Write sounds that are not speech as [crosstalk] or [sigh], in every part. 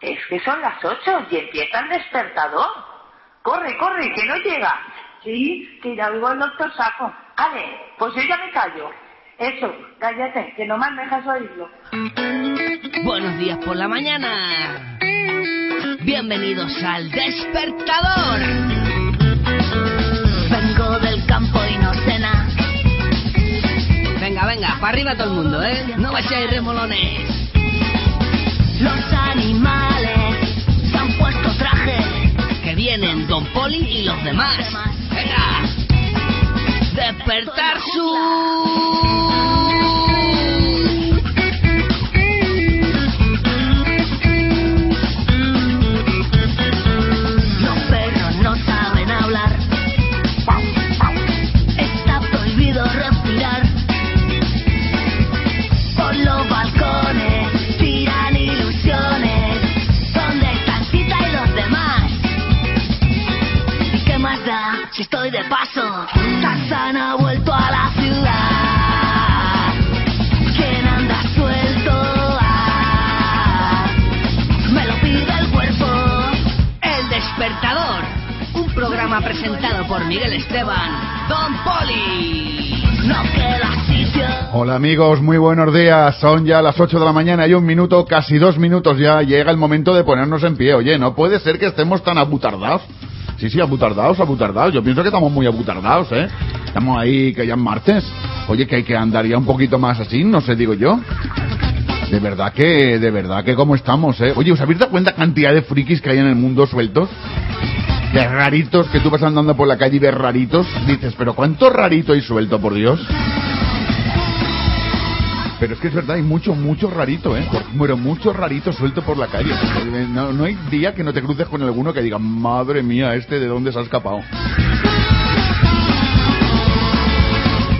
Es que son las ocho y empieza el despertador. Corre, corre, que no llega. Sí, que ya oigo al doctor Saco. Vale, pues yo ya me callo. Eso, cállate, que no me dejas oírlo. Buenos días por la mañana. Bienvenidos al despertador. Vengo del campo y no cena. Venga, venga, para arriba todo el mundo, ¿eh? No vayáis remolones. Los animales se han puesto traje. Que vienen Don Poli y los demás. Venga. Despertar su... estoy de paso? Tarzán ha vuelto a la ciudad. ¿Quién anda suelto? Me lo pide el cuerpo. El despertador. Un programa presentado por Miguel Esteban. Don Poli. No queda sitio. Hola amigos, muy buenos días. Son ya las 8 de la mañana y un minuto, casi dos minutos ya. Llega el momento de ponernos en pie. Oye, no puede ser que estemos tan abutardados. Sí, sí, abutardados, abutardados. Yo pienso que estamos muy abutardados, ¿eh? Estamos ahí, que ya es martes. Oye, que hay que andar ya un poquito más así, no sé, digo yo. De verdad que, de verdad que cómo estamos, ¿eh? Oye, ¿os habéis dado cuenta cantidad de frikis que hay en el mundo sueltos? De raritos, que tú vas andando por la calle y ves raritos. Dices, pero ¿cuánto rarito hay suelto, por Dios? Pero es que es verdad, hay mucho, mucho rarito, ¿eh? Por- Bueno, mucho rarito suelto por la calle. No, no hay día que no te cruces con alguno que diga, madre mía, este de dónde se ha escapado.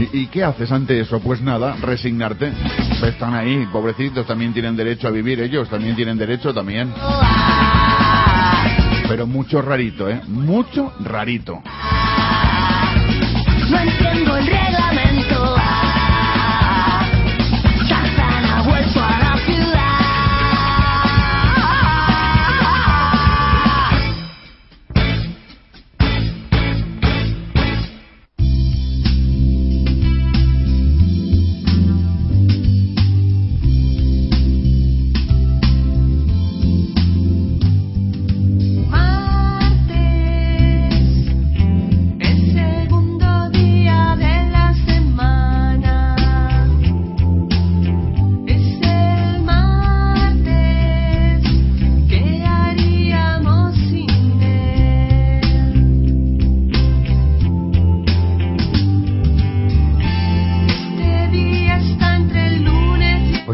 ¿Y, y qué haces ante eso? Pues nada, resignarte. Están ahí, pobrecitos, también tienen derecho a vivir ellos, también tienen derecho también. Pero mucho rarito, ¿eh? Mucho rarito. No entiendo el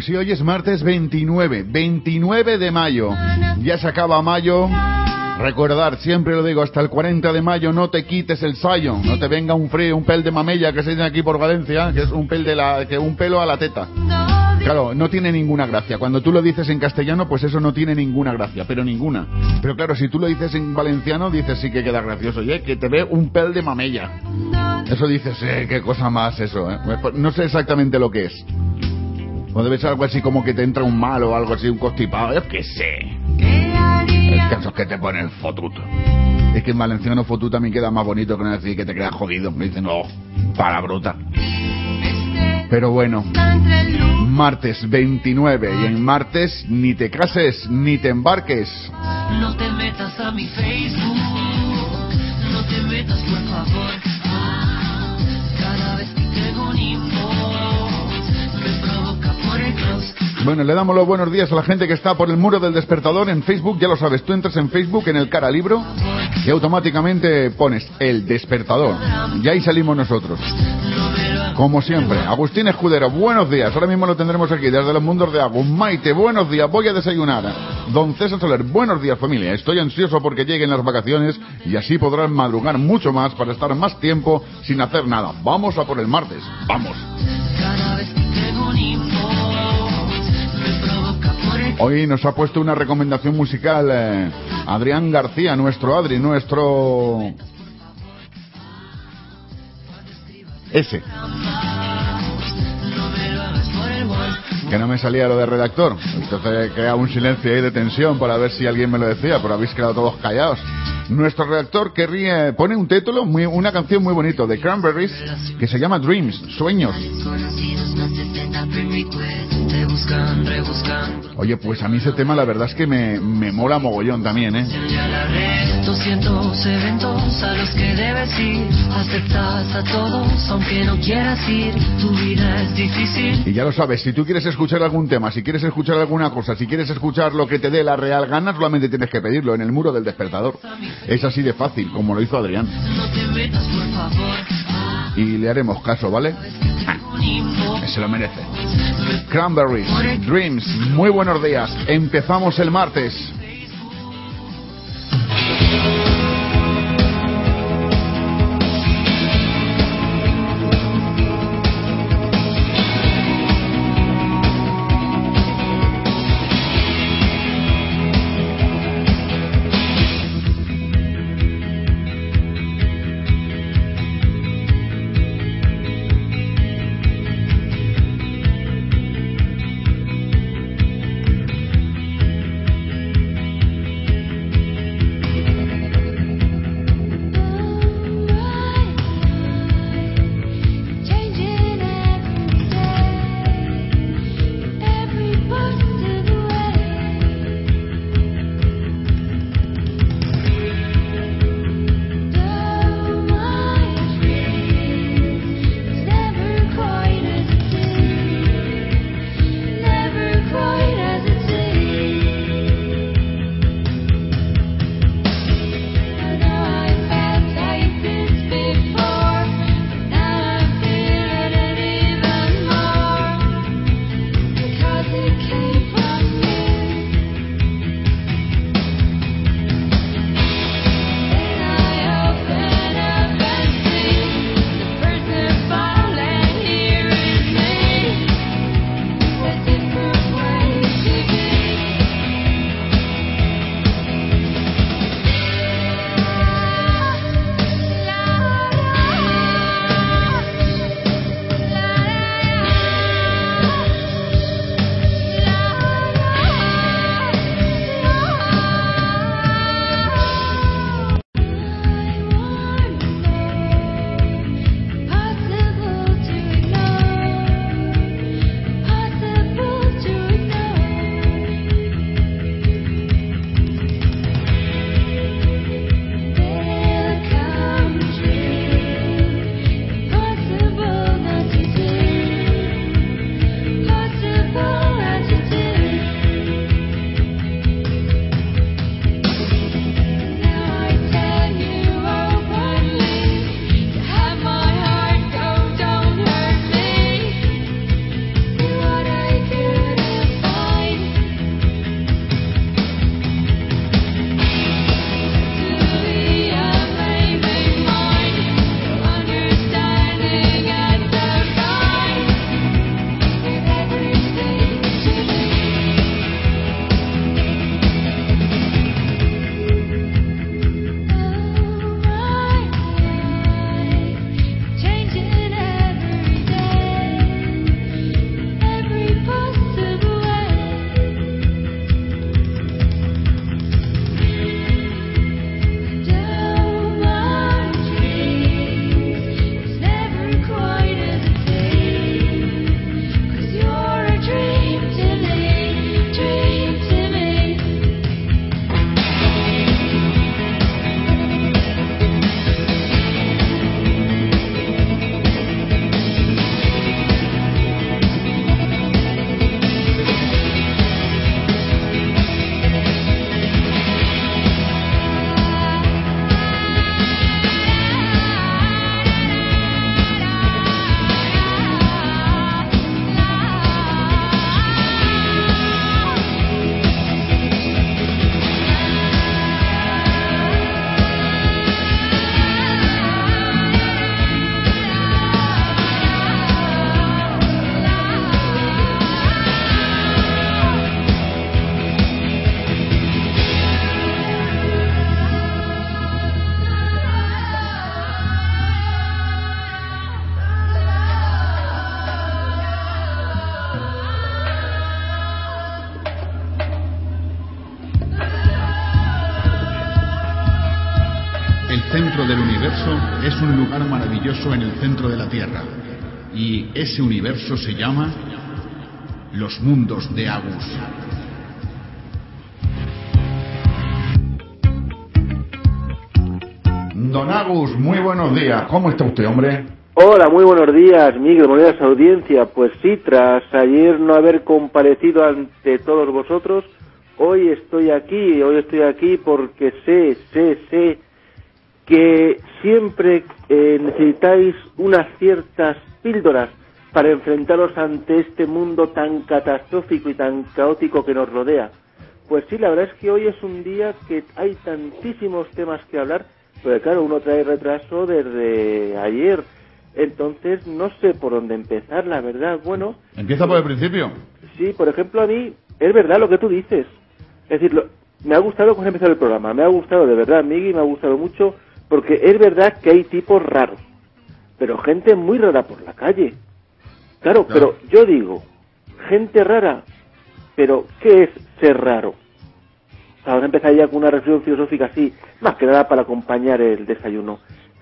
Pues sí, hoy es martes 29, 29 de mayo. Ya se acaba mayo. Recordar, siempre lo digo, hasta el 40 de mayo no te quites el sayo, no te venga un frío, un pel de mamella que se dice aquí por Valencia, que es un pel de la, que un pelo a la teta. Claro, no tiene ninguna gracia. Cuando tú lo dices en castellano, pues eso no tiene ninguna gracia, pero ninguna. Pero claro, si tú lo dices en valenciano, dices sí que queda gracioso, oye, que te ve un pel de mamella. Eso dices, eh, qué cosa más eso, eh. Pues No sé exactamente lo que es. O debe algo así como que te entra un mal o algo así, un constipado, yo qué sé. ¿qué El caso es que te ponen fotut. Es que en valenciano fotut también queda más bonito que no decir que te creas jodido. Me dicen, no, para bruta. Pero bueno, martes 29 y en martes ni te cases ni te embarques. No te metas a mi Facebook, no te metas por favor. Bueno, le damos los buenos días a la gente que está por el muro del despertador en Facebook. Ya lo sabes, tú entras en Facebook en el cara libro y automáticamente pones el despertador. Y ahí salimos nosotros. Como siempre, Agustín Escudero, buenos días. Ahora mismo lo tendremos aquí desde los mundos de Agus. Maite, buenos días. Voy a desayunar. Don César Soler, buenos días familia. Estoy ansioso porque lleguen las vacaciones y así podrán madrugar mucho más para estar más tiempo sin hacer nada. Vamos a por el martes. Vamos. Hoy nos ha puesto una recomendación musical eh, Adrián García, nuestro Adri, nuestro... Ese. Que no me salía lo de redactor. Entonces queda un silencio ahí de tensión para ver si alguien me lo decía, pero habéis quedado todos callados. Nuestro redactor que ríe, pone un título, muy, una canción muy bonito de Cranberries que se llama Dreams, Sueños. Oye, pues a mí ese tema la verdad es que me, me mola mogollón también, ¿eh? Ya la red, 200 eventos a los que debes ir. Aceptas a todos, aunque no quieras ir. Tu vida es difícil. Y ya lo sabes, si tú quieres escuchar algún tema, si quieres escuchar alguna cosa, si quieres escuchar lo que te dé la real gana, solamente tienes que pedirlo en el muro del despertador. Es así de fácil, como lo hizo Adrián. Y le haremos caso, ¿vale? Que se lo merece. Cranberries, Dreams, muy buenos días. Empezamos el martes. En el centro de la Tierra. Y ese universo se llama los mundos de Agus. Don Agus, muy buenos días. ¿Cómo está usted, hombre? Hola, muy buenos días, Miguel, buenos días, audiencia. Pues sí, tras ayer no haber comparecido ante todos vosotros, hoy estoy aquí, hoy estoy aquí porque sé, sé, sé que siempre eh, necesitáis unas ciertas píldoras para enfrentaros ante este mundo tan catastrófico y tan caótico que nos rodea. Pues sí, la verdad es que hoy es un día que hay tantísimos temas que hablar, pero claro, uno trae retraso desde ayer, entonces no sé por dónde empezar, la verdad. Bueno, Empieza por el principio. Sí, por ejemplo, a mí es verdad lo que tú dices. Es decir, lo- me ha gustado cómo ha empezado el programa. Me ha gustado de verdad, Miggy, me ha gustado mucho. Porque es verdad que hay tipos raros. Pero gente muy rara por la calle. Claro, pero yo digo, gente rara. Pero, ¿qué es ser raro? Vamos a empezar ya con una reflexión filosófica así, más que nada para acompañar el desayuno.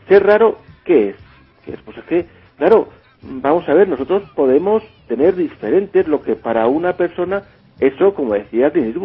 Ser raro, ¿qué es? ¿Qué es? Pues es que, claro, vamos a ver, nosotros podemos tener diferentes lo que para una persona, eso, como decía Clint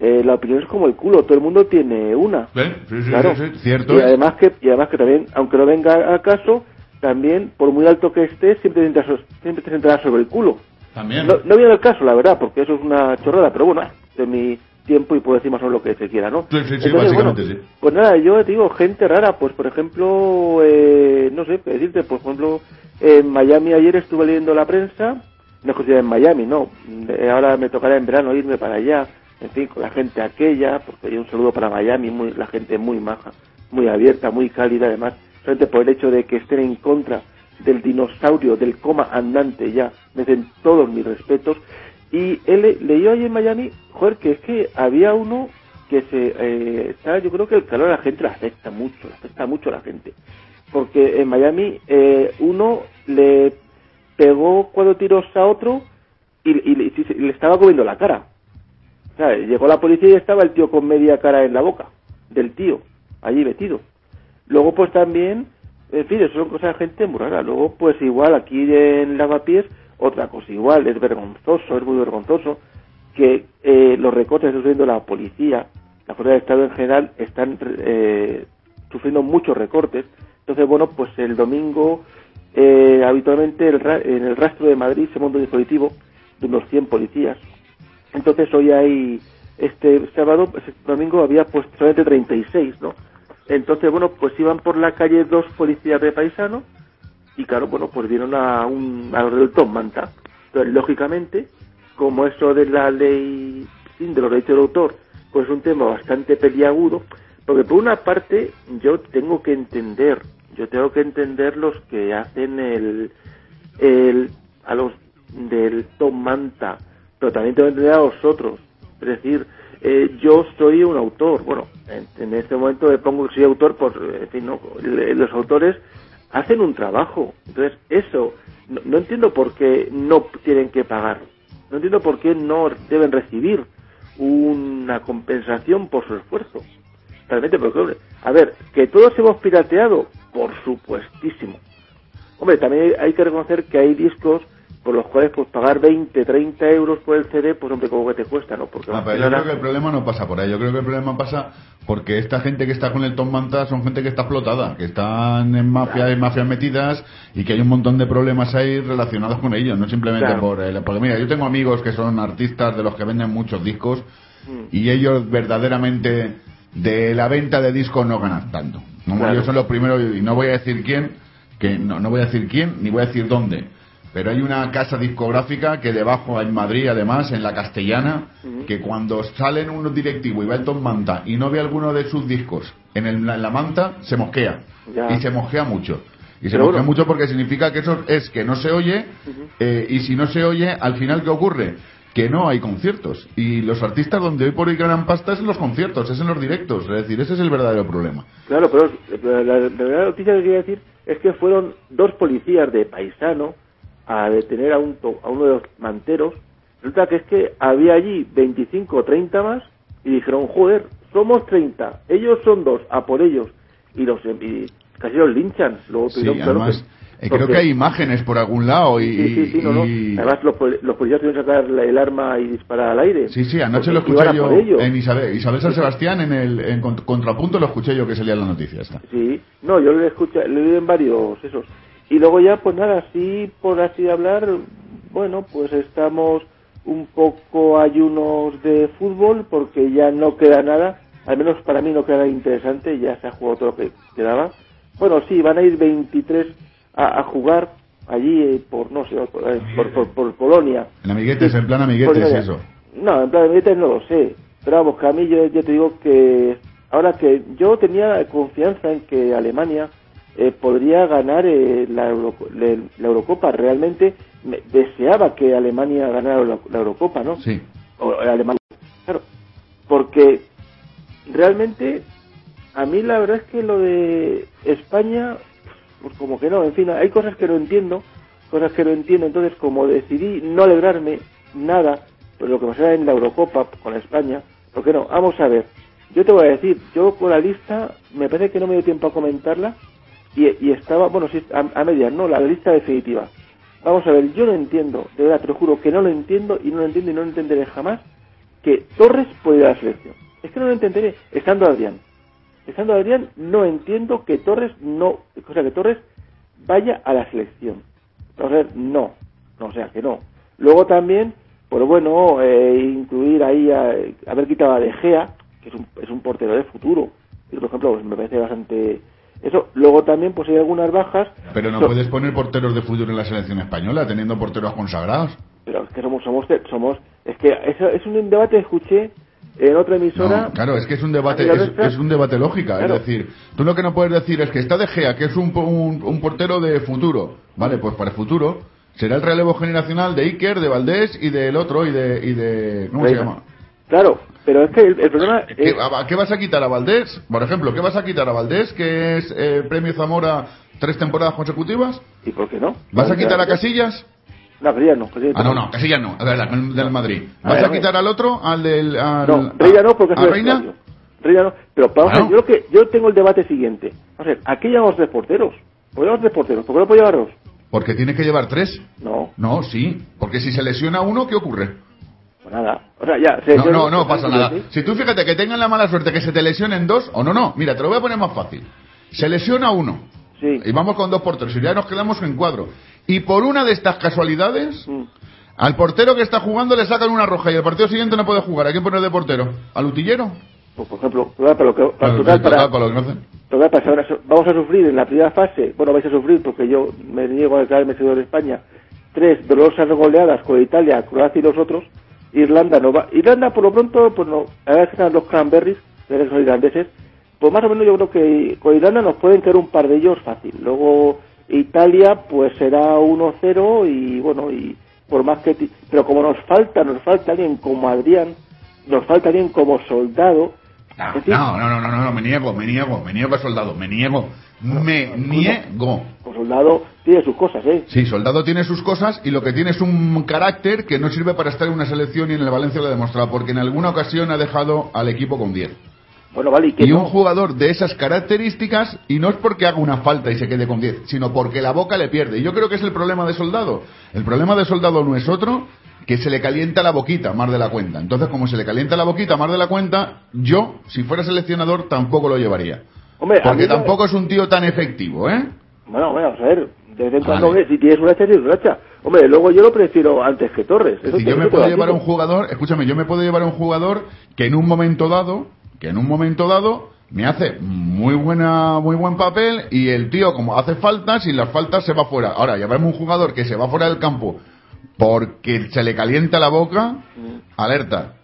eh, la opinión es como el culo, todo el mundo tiene una. ¿Eh? Sí, sí, Claro. sí, cierto. Y además que, y además que también, aunque no venga a caso, también, por muy alto que estés, siempre te sentarás, siempre te sentarás sobre el culo. También. No, no viene el caso, la verdad, porque eso es una chorrada, pero bueno, de mi tiempo y puedo decir más o menos lo que se quiera, ¿no? Sí, sí, Entonces, básicamente bueno, sí. Pues nada, yo te digo, gente rara, pues por ejemplo, eh, no sé decirte, por ejemplo, en Miami ayer estuve leyendo la prensa, no es que sea en Miami, no, eh, ahora me tocará en verano irme para allá, en fin, con la gente aquella, porque hay un saludo para Miami, muy, la gente muy maja, muy abierta, muy cálida, además, solamente por el hecho de que estén en contra del dinosaurio, del coma andante ya, me den todos mis respetos, y él leyó ahí en Miami, joder, que es que había uno que se eh, yo creo que el calor a la gente le afecta mucho, le afecta mucho a la gente. Porque en Miami eh, uno le pegó cuatro tiros a otro y, y y le estaba comiendo la cara. Llegó la policía y estaba el tío con media cara en la boca del tío, allí metido. Luego pues también, en fin, eso son cosas de gente muy. Luego pues igual aquí en Lavapiés, otra cosa igual, es vergonzoso, es muy vergonzoso que eh, los recortes sufriendo la policía, la Fuerza de Estado en general, están eh, sufriendo muchos recortes. Entonces, bueno, pues el domingo, eh, habitualmente en el rastro de Madrid se monta un dispositivo de unos 100 policías. Entonces, hoy hay, este sábado, este domingo había pues solamente 36, ¿no? Entonces, bueno, pues iban por la calle dos policías de paisano y claro, bueno, pues vieron a un a del Tom Manta. Entonces, lógicamente, como eso de la ley de los derechos de autor, pues es un tema bastante peliagudo, porque por una parte yo tengo que entender, yo tengo que entender los que hacen el, el a los del Tom Manta, pero también tengo que entender a los otros. Es decir, eh, yo soy un autor, bueno, en, en este momento me pongo que soy autor, por, eh, en fin, no, Le- los autores hacen un trabajo. Entonces, eso, no, no entiendo por qué no tienen que pagar. No entiendo por qué no deben recibir una compensación por su esfuerzo. Realmente, porque, hombre, a ver, que todos hemos pirateado, por supuestísimo. Hombre, también hay que reconocer que hay discos por los cuales pues pagar 20, 30 euros por el CD, pues hombre, como que te cuesta, ¿no? Porque Ah, pero yo creo que el problema no pasa por ahí. Yo creo que el problema pasa porque esta gente que está con el Tom Manta son gente que está explotada, que están en mafias en mafias metidas y que hay un montón de problemas ahí relacionados con ellos, no simplemente Claro. por el... Porque mira, yo tengo amigos que son artistas de los que venden muchos discos Mm. y ellos verdaderamente de la venta de discos no ganan tanto. No, Claro. Ellos son los primeros y no voy a decir quién, que no, no voy a decir quién ni voy a decir dónde. Pero hay una casa discográfica que debajo en Madrid, además, en la Castellana, que cuando salen unos directivos y va el Tom Manta y no ve alguno de sus discos en, el- en la manta, se mosquea. Ya. Y se mosquea mucho. Y se mosquea mucho porque significa que eso es que no se oye, eh, y si no se oye, al final, ¿qué ocurre? Que no hay conciertos. Y los artistas donde hoy por hoy ganan pasta es en los conciertos, es en los directos. Es decir, ese es el verdadero problema. Claro, pero la, la, la verdadera noticia que quería decir es que fueron dos policías de paisano a detener a, un, to- a uno de los manteros. Resulta que es que había allí 25 o 30 más y dijeron, joder, somos 30, ellos son dos, a por ellos. Y los y casi los linchan. Luego Sí, además, que- eh, creo porque- que hay imágenes por algún lado y... Sí, no, no. y- Además, los, los policías tuvieron que sacar el arma y disparar al aire. Sí, sí, anoche lo escuché yo en Isabel, Isabel San Sebastián, en el en cont- contrapunto lo escuché yo que salía en la noticia esta. Sí, no, yo lo he escuchado, lo oído en varios esos. Y luego ya, pues nada, así por así hablar, bueno, pues estamos un poco ayunos de fútbol porque ya no queda nada, al menos para mí no queda nada interesante, ya se ha jugado todo lo que quedaba. Bueno, sí, van a ir 23 a, a jugar allí eh, por, no sé, por, eh, por, por- por Polonia. En amiguetes, Sí, en plan amiguetes, Polonia. eso. No, en plan amiguetes no lo sé. Pero vamos, que a mí yo, yo te digo que ahora que yo tenía confianza en que Alemania eh, podría ganar eh, la, Euro- le- la Eurocopa. Realmente me- deseaba que Alemania ganara la, la Eurocopa, ¿no? Sí. O, Alemania. Claro, porque realmente a mí la verdad es que lo de España, pues como que no, en fin, hay cosas que no entiendo, cosas que no entiendo, entonces como decidí no alegrarme nada por lo que pasara en la Eurocopa con España, ¿por qué no? Vamos a ver, yo te voy a decir, yo con la lista, me parece que no me dio tiempo a comentarla, y, y estaba, bueno, sí, a, a medias, no, la lista definitiva. Vamos a ver, yo no entiendo, de verdad, te lo juro que no lo entiendo y no lo entiendo y no lo entenderé jamás, que Torres puede ir a la selección. Es que no lo entenderé, estando Adrián. Estando Adrián, no entiendo que Torres no, o sea, que Torres vaya a la selección. O sea, no, no, o sea, que no. Luego también, pues bueno, eh, incluir ahí, a, haber quitado a De Gea, que es un, es un portero de futuro. Y, por ejemplo, pues me parece bastante... Eso, luego también, pues hay algunas bajas. Pero no So- puedes poner porteros de fútbol en la selección española, teniendo porteros consagrados. Pero es que somos, somos, somos, es que eso es un debate que escuché en otra emisora. No, claro, es que es un debate, es, es un debate lógica. Claro. Es decir, tú lo que no puedes decir es que está De Gea, que es un, un, un portero de futuro. Vale, pues para el futuro será el relevo generacional de Iker, de Valdés y del otro, y de... Y de ¿Cómo se llama? Claro, pero es que el, el problema ¿Qué, es, a- ¿Qué vas a quitar a Valdés? Por ejemplo, ¿qué vas a quitar a Valdés, que es eh, premio Zamora tres temporadas consecutivas? ¿y por qué no? ¿Vas a quitar a Casillas? No, ya no. ya Ah, no, no, Casillas no, del del Madrid. ¿Vas a a quitar al otro, al del... Al, No, Reina no, porque es ¿A el Reina? Reina no. Pero vamos a ver, yo, lo que, yo tengo el debate siguiente. Vamos a ver, aquí llevamos tres porteros. ¿Por qué tres porteros? ¿Por qué no puedo llevar dos? Porque tiene que llevar tres. No, No, sí, porque si se lesiona uno, ¿qué ocurre? Pues nada. O sea, ya. se- No, no, pasa nada. Si tú fíjate que tengan la mala suerte que se te lesionen dos, o no, no, mira, te lo voy a poner más fácil. Se lesiona uno, Sí. y vamos con dos porteros, y ya nos quedamos en cuadro. Y por una de estas casualidades, Mm. al portero que está jugando le sacan una roja y el partido siguiente no puede jugar. ¿A quién poner de portero? ¿Al utillero? Pues, por ejemplo, para lo que, para, Al- total, para, para lo que no hace. total, para saber- vamos a sufrir en la primera fase, bueno, vais a sufrir porque yo me niego a declararme seguidor de España, tres dolorosas goleadas con Italia, Croacia y los otros. Irlanda no va. Irlanda, por lo pronto, pues no. A ver que los cranberries, que son irlandeses. Pues más o menos yo creo que con Irlanda nos pueden caer un par de ellos fácil. Luego Italia, pues será 1-0 y bueno, y por más que. Pero como nos falta, nos falta alguien como Adrián, nos falta alguien como soldado. No, no, no, no, no, me niego, me niego, me niego a soldado, me niego, me niego. Pues soldado tiene sus cosas, ¿eh? Sí, Soldado tiene sus cosas y lo que tiene es un carácter que no sirve para estar en una selección y en el Valencia lo ha demostrado, porque en alguna ocasión ha dejado al equipo con 10. Bueno, vale, y que Y no. un jugador de esas características, y no es porque haga una falta y se quede con 10, sino porque la boca le pierde. Y yo creo que es el problema de Soldado. El problema de Soldado no es otro que se le calienta la boquita más de la cuenta. Entonces, como se le calienta la boquita más de la cuenta, yo, si fuera seleccionador, tampoco lo llevaría. Hombre, Porque tampoco es un tío tan efectivo, ¿eh? Bueno, bueno, vamos a ver. De vez en Vale. cuando, si tienes una tienes una racha. Hombre, luego yo lo prefiero antes que Torres. Si te- yo me puedo llevar a un jugador, escúchame, yo me puedo llevar a un jugador que en un momento dado, que en un momento dado me hace muy buena, muy buen papel y el tío como hace faltas y las faltas se va fuera. Ahora, llevarme un jugador que se va fuera del campo porque se le calienta la boca, alerta.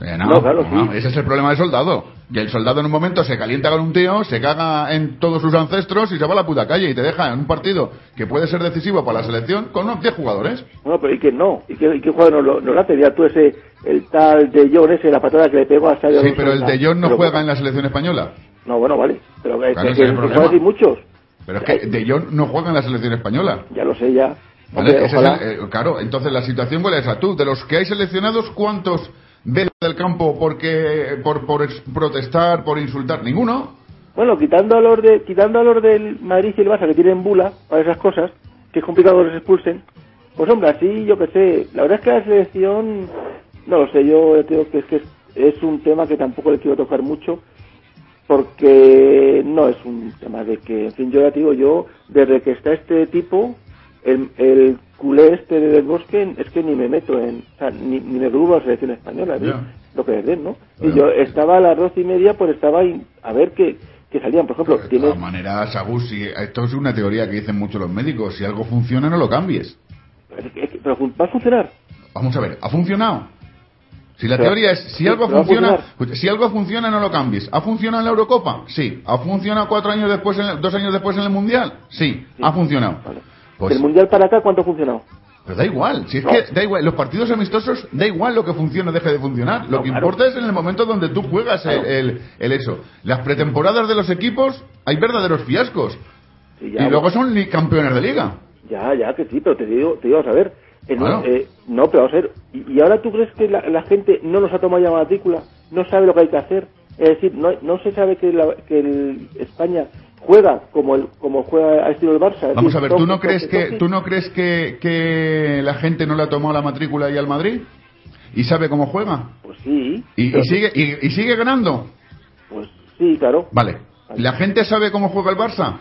Eh, no. No, claro, no, sí. ese es el problema del soldado. Y el soldado en un momento se calienta con un tío, se caga en todos sus ancestros y se va a la puta calle y te deja en un partido que puede ser decisivo para la selección con unos 10 jugadores. Bueno, pero ¿y que no? ¿Y qué, y qué jugador no lo, no lo hace? Ya tú ese, el tal de John ese, la patada que le pegó a Sadio Sí, pero el de Jong no pero- juega en la selección española. No, bueno, vale. Pero que, Claro, que, que así muchos. Pero es que De Jong no juega en la selección española. Ya lo sé, ya. ¿vale? Hombre, Ese es ojalá. el- eh, claro, entonces la situación cuál es esa. Tú, de los que hay seleccionados, ¿cuántos ven del campo porque por, por protestar, por insultar? Ninguno. Bueno, quitando a los de, quitando a los del Madrid y el Barça que tienen bula para esas cosas, que es complicado que los expulsen, pues hombre, así yo que sé, la verdad es que la selección, no lo sé, yo creo que es que un tema que tampoco le quiero tocar mucho, porque no es un tema de que, en fin, yo ya te digo, yo, desde que está este tipo, el, el culé este del bosque, es que ni me meto en, o sea, ni, ni me grubo a la selección española, lo que es de él, ¿no? Y yo estaba a las doce y media, pues estaba ahí, a ver qué, qué salían, por ejemplo, De tienes, todas maneras, Agus, si- esto es una teoría que dicen mucho los médicos. Si algo funciona, no lo cambies. pero ¿va a funcionar? Vamos a ver, ¿ha funcionado? Si la Pero- teoría es, si sí, algo funciona, si algo funciona, no lo cambies. ¿Ha funcionado en la Eurocopa? Sí. ¿Ha funcionado cuatro años después, en el- dos años después en el Mundial? Sí. Sí. Ha funcionado. Vale. Pues, Del Mundial para acá, ¿cuánto ha funcionado? pero da igual. Si es No. que da igual. Los partidos amistosos, da igual lo que funcione o deje de funcionar. Lo No, que claro. importa es en el momento donde tú juegas el, Claro. el- el eso. Las pretemporadas de los equipos, hay verdaderos fiascos. Sí, ya, y luego son li- campeones de liga. Ya, ya, que sí, pero te digo, te digo, a un- Bueno. eh, no, pero vamos a ver. ¿Y, y ahora tú crees que la, la gente no nos ha tomado ya matrícula? ¿No sabe lo que hay que hacer? Es decir, no, no se sabe que, la- que el España juega como el, como juega al estilo del Barça. es Vamos decir, a ver, ¿tú no crees que tú no crees que, que la gente no le ha tomado la matrícula ahí al Madrid y sabe cómo juega Pues sí. y, y sigue y, y sigue ganando? Pues sí, claro. Vale. ¿La gente sabe cómo juega el Barça?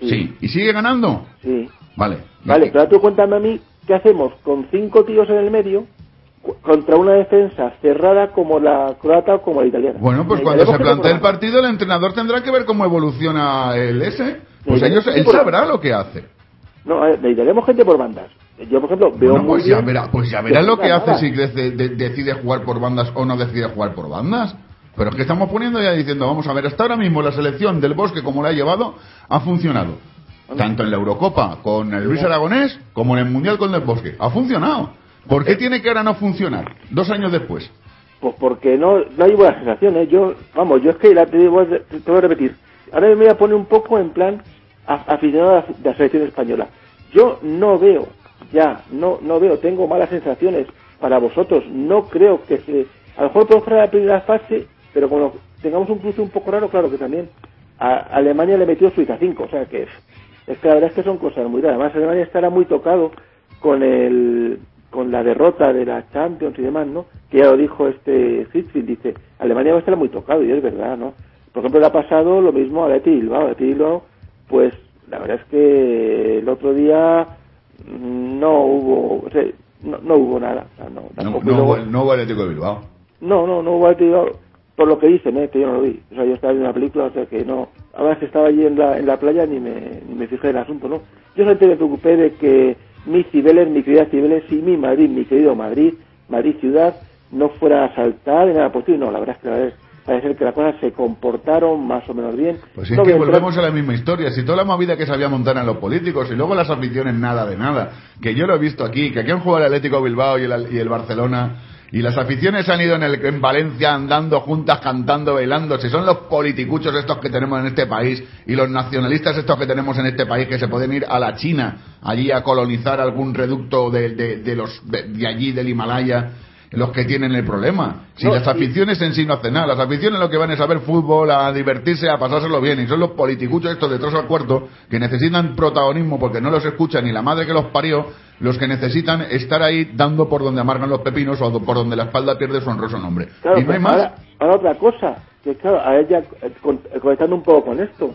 Sí. ¿Y sigue ganando? Sí. Vale. Vale, Y- pero tú cuéntame a mí qué hacemos con cinco tíos en el medio contra una defensa cerrada como la croata o como la italiana. Bueno, pues cuando se plantee el partido, el entrenador tendrá que ver cómo evoluciona el ese. Pues ellos, él sabrá lo que hace. No, necesitaremos gente por bandas. Yo, por ejemplo, veo Bueno, muy pues ya bien verá, pues ya verá lo que hace si de- de- decide jugar por bandas o no decide jugar por bandas. Pero es que estamos poniendo ya diciendo, vamos a ver, hasta ahora mismo la selección del Bosque como la ha llevado ha funcionado. Tanto en la Eurocopa con el Luis Aragonés como en el Mundial con el Bosque. Ha funcionado. ¿Por qué tiene que ahora no funcionar? Dos años después. Pues porque no, no hay buenas sensaciones. Yo, vamos, yo es que la, te, voy a, te voy a repetir. Ahora me voy a poner un poco en plan aficionado a la, de la selección española. Yo no veo, ya, no, no veo, tengo malas sensaciones para vosotros. No creo que se. A lo mejor podemos fuera la primera fase, pero como tengamos un cruce un poco raro, claro que también. A Alemania le metió Suiza 5, o sea que es, es que la verdad es que son cosas muy raras. Además, Alemania estará muy tocado con el con la derrota de la Champions y demás, ¿no? Que ya lo dijo este Hitfield, dice, Alemania va a estar muy tocado, y es verdad, ¿no? Por ejemplo, le ha pasado lo mismo a Leti Bilbao. Leti Bilbao, pues, la verdad es que el otro día no hubo, o sea, no, no hubo nada. o sea, no, No, tampoco- no, hubo- no hubo Atlético de Bilbao. no, no, no hubo Leti Bilbao, por lo que dicen, ¿eh? Que yo no lo vi. O sea, yo estaba viendo una película, o sea que no. Además estaba allí en la, en la playa ni me, ni me fijé en el asunto, ¿no? Yo solamente me preocupé de que mi Cibeles, mi querida Cibeles y mi Madrid, mi querido Madrid, Madrid ciudad, no fuera a saltar ni nada por ti. No, la verdad es que la verdad parece ser que las cosas se comportaron más o menos bien. Pues es No que a entrar- volvemos a la misma historia. Si toda la movida que sabía montar en los políticos y luego las aficiones nada de nada. Que yo lo he visto aquí, que aquí han jugado el Atlético Bilbao y el, y el Barcelona. Y las aficiones han ido en, el, en Valencia andando juntas, cantando, bailando. Si son los politicuchos estos que tenemos en este país y los nacionalistas estos que tenemos en este país que se pueden ir a la China, allí a colonizar algún reducto de, los, de allí, del Himalaya, los que tienen el problema. Si No, las y- aficiones en sí no hacen nada, las aficiones lo que van es a ver fútbol, a divertirse, a pasárselo bien, y son los politicuchos estos de trozo al cuarto que necesitan protagonismo porque no los escucha ni la madre que los parió, los que necesitan estar ahí dando por donde amargan los pepinos o por donde la espalda pierde su honroso nombre. Claro, y no hay más. Ahora, ahora otra cosa, que claro, a ella, eh, eh, conectando un poco con esto,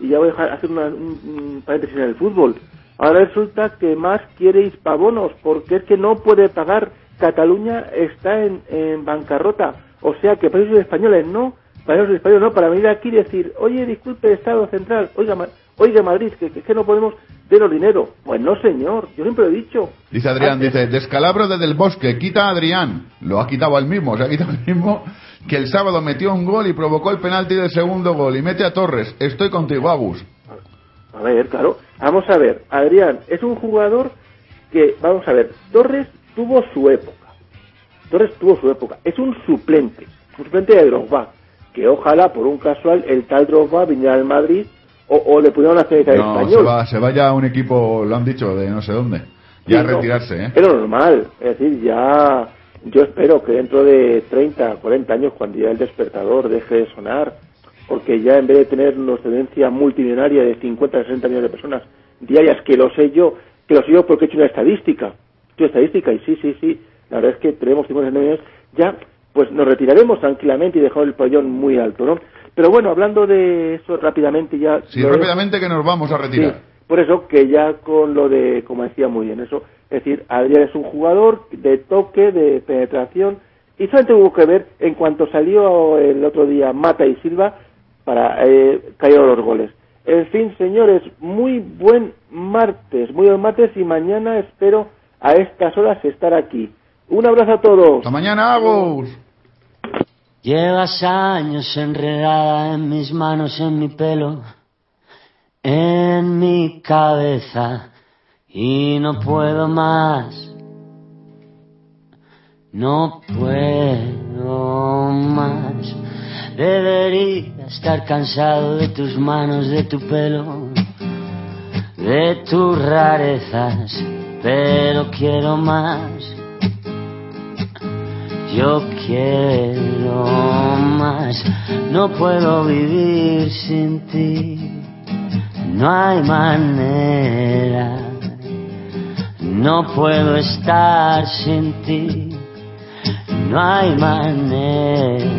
y ya voy a dejar- hacer una- un, paréntesis en el fútbol. Ahora resulta que más quiere hispabonos, porque es que no puede pagar. Cataluña está en, en bancarrota. O sea que países españoles no, países españoles no, para venir aquí y decir, oye, disculpe, Estado Central, oiga, oiga Madrid, que, que, que no podemos denos dinero. Pues no, señor, yo siempre lo he dicho. Dice Adrián, Antes- dice, descalabro desde el bosque, quita a Adrián. Lo ha quitado al mismo, se ha quitado al mismo que el sábado metió un gol y provocó el penalti del segundo gol y mete a Torres. Estoy contigo, Agus. A ver, claro. Vamos a ver. Adrián es un jugador que, vamos a ver, Torres tuvo su época. Torres tuvo su época. Es un suplente. Un suplente de Drogba. Que ojalá, por un casual, el tal Drogba viniera al Madrid o, o le pudieran hacer No, se, español. va, se vaya a un equipo, lo han dicho, de no sé dónde. Ya a no. retirarse, ¿eh? Lo normal. Es decir, ya. Yo espero que dentro de 30, 40 años, cuando ya el despertador deje de sonar, porque ya en vez de tener una tendencia multimillonaria de 50 a 60 millones de personas diarias, que lo sé yo, que lo sé yo porque he hecho una estadística, una estadística y sí, sí, sí, la verdad es que tenemos 50 millones, ya pues nos retiraremos tranquilamente y dejamos el pabellón muy alto, ¿no? Pero bueno, hablando de eso rápidamente ya... Sí, rápidamente que nos vamos a retirar. Sí, por eso que ya con lo de, como decía muy bien, eso, es decir, Adrián es un jugador de toque, de penetración, y solamente hubo que ver en cuanto salió el otro día Mata y Silva para eh, caer los goles. En fin, señores, muy buen martes, muy buen martes y mañana espero a estas horas estar aquí. Un abrazo a todos. Hasta mañana, Agus. Llevas años enredada en mis manos, en mi pelo, en mi cabeza y no puedo más. No puedo más. Debería estar cansado de tus manos, de tu pelo, de tus rarezas, pero quiero más. Yo quiero más, no puedo vivir sin ti, no hay manera, no puedo estar sin ti, no hay manera.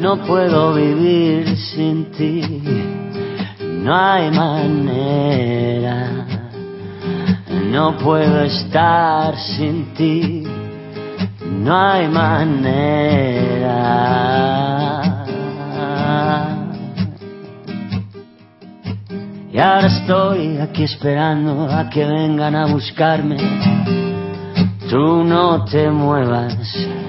No puedo vivir sin ti. No hay manera, no puedo estar sin ti, no hay manera. Y ahora estoy aquí esperando a que vengan a buscarme. Tú no te muevas,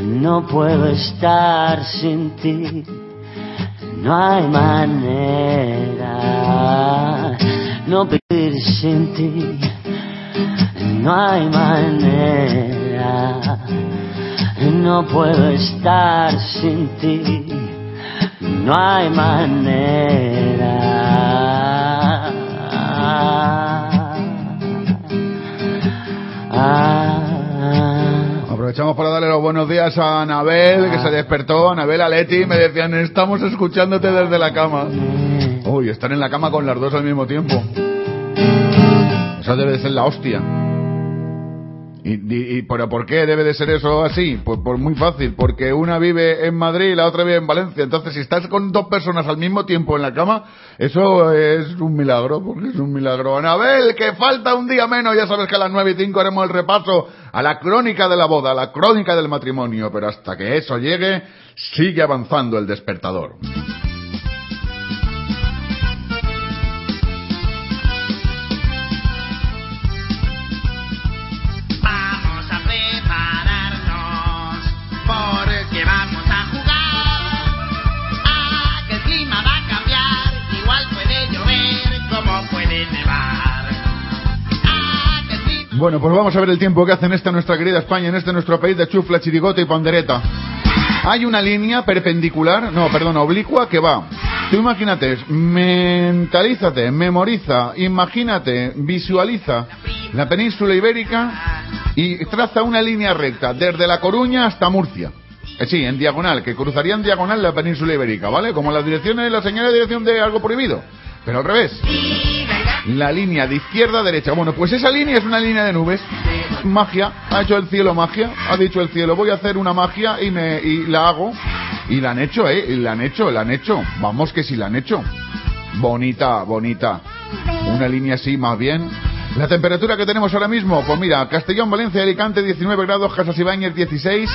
No puedo estar sin ti, no hay manera. No vivir sin ti, no hay manera. No puedo estar sin ti, no hay manera. Ah. Aprovechamos para darle los buenos días a Anabel, que se despertó. Anabel, a Leti, me decían, estamos escuchándote desde la cama. Uy, estar en la cama con las dos al mismo tiempo. Eso debe de ser la hostia. ¿Y, y, y- pero por qué debe de ser eso así? Pues por muy fácil, porque una vive en Madrid y la otra vive en Valencia. Entonces, si estás con dos personas al mismo tiempo en la cama, eso es un milagro, porque es un milagro. Anabel, que falta un día menos, ya sabes que a las nueve y cinco haremos el repaso a la crónica de la boda, a la crónica del matrimonio, pero hasta que eso llegue, sigue avanzando el despertador. Bueno, pues vamos a ver el tiempo que hace en esta nuestra querida España, en este nuestro país de chufla, chirigote y pandereta. Hay una línea perpendicular, no, perdón, oblicua que va. Tú imagínate, mentalízate, memoriza, imagínate, visualiza la península ibérica y traza una línea recta desde La Coruña hasta Murcia. Eh, sí, en diagonal, que cruzaría en diagonal la península ibérica, ¿vale? Como las direcciones, la señal de dirección de algo prohibido. Pero al revés. La línea de izquierda a derecha. Bueno, pues esa línea es una línea de nubes. magia, ha hecho el cielo magia, ha dicho el cielo, voy a hacer una magia y me y la hago. Y la han hecho, eh, y la han hecho, la han hecho. Vamos que sí la han hecho. Bonita, bonita. Una línea así más bien. La temperatura que tenemos ahora mismo, pues mira, Castellón, Valencia, Alicante 19 grados, Casas Ibáñez 16.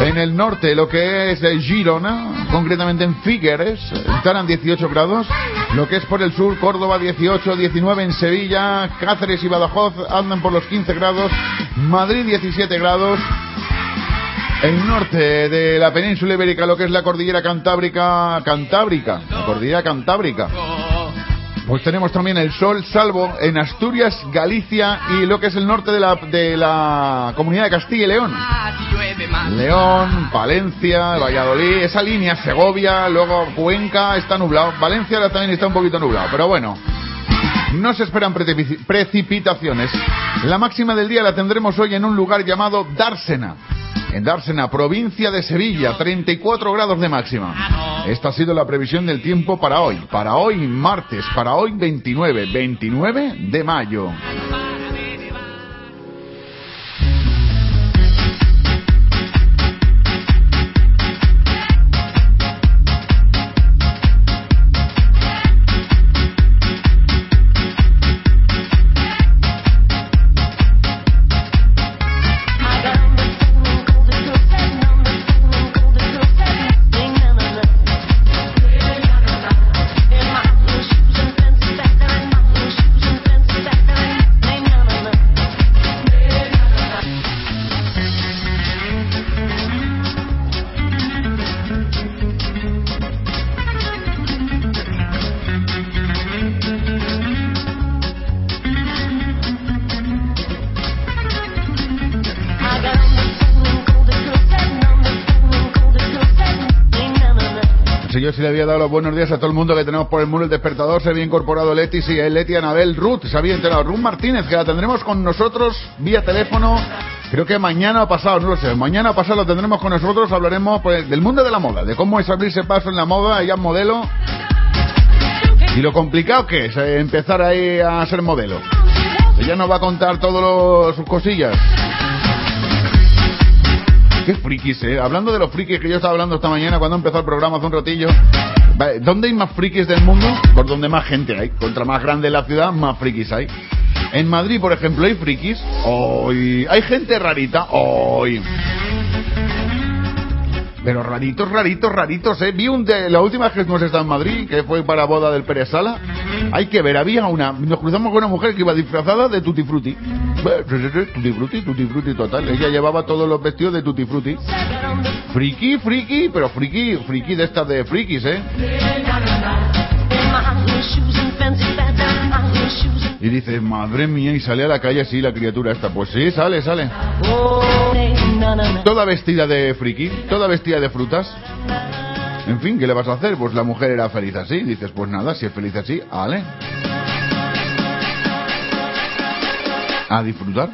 En el norte, lo que es eh, Girona, concretamente en Figueres, estarán 18 grados. Lo que es por el sur, Córdoba 18, 19 en Sevilla, Cáceres y Badajoz andan por los 15 grados, Madrid 17 grados. El norte de la península ibérica, lo que es la cordillera cantábrica, cantábrica, la cordillera cantábrica. Pues tenemos también el sol, salvo en Asturias, Galicia y lo que es el norte de la, de la comunidad de Castilla y León. León, Valencia, Valladolid, esa línea, Segovia, luego Cuenca, está nublado. Valencia también está un poquito nublado, pero bueno. No se esperan precipi- precipitaciones. La máxima del día la tendremos hoy en un lugar llamado Dársena. En Dársena, provincia de Sevilla, 34 grados de máxima. Esta ha sido la previsión del tiempo para hoy. Para hoy martes, para hoy 29, 29 de mayo. Había dado los buenos días a todo el mundo que tenemos por el muro el despertador, se había incorporado Leti, sí, Leti, Anabel, Ruth, se había enterado. Ruth Martínez, que la tendremos con nosotros vía teléfono, creo que mañana o pasado, no lo sé, mañana o pasado lo tendremos con nosotros, hablaremos pues, del mundo de la moda, de cómo es abrirse paso en la moda, ella es modelo, y lo complicado que es eh, empezar ahí a ser modelo. Ella nos va a contar todas sus cosillas. Qué frikis, eh. Hablando de los frikis que yo estaba hablando esta mañana cuando empezó el programa hace un ratillo. ¿Dónde hay más frikis del mundo? Por donde más gente hay. Contra más grande la ciudad, más frikis hay. En Madrid, por ejemplo, hay frikis. Hay gente rarita. Hoy. Pero raritos, raritos, raritos, eh. Vi un de la última vez que hemos estado en Madrid, que fue para boda del Pérez Sala. Hay que ver, había una, nos cruzamos con una mujer que iba disfrazada de Tutti Frutti. Tutti Frutti, Tutti Frutti total. Ella llevaba todos los vestidos de Tutti Frutti. Friki, friki, pero friki, friki de estas de frikis, eh. Y dice, madre mía, y sale a la calle así la criatura esta. Pues sí, sale, sale. Toda vestida de friki, toda vestida de frutas. En fin, ¿qué le vas a hacer? Pues la mujer era feliz así. Dices, pues nada, si es feliz así, vale. A disfrutar.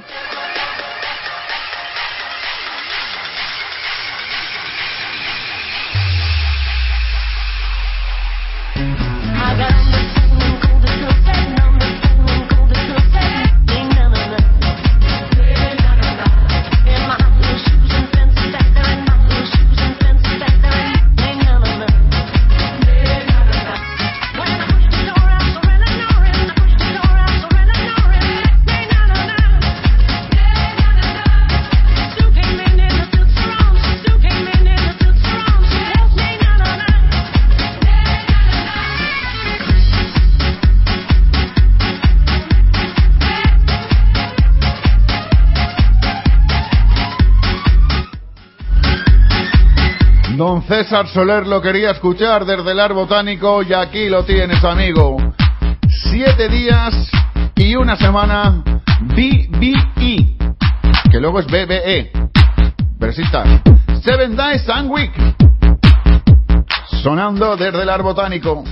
César Soler lo quería escuchar desde el Ar Botánico y aquí lo tienes, amigo. Siete días y una semana BBE, que luego es BBE. Está. Seven Days and Week. Sonando desde el Ar Botánico.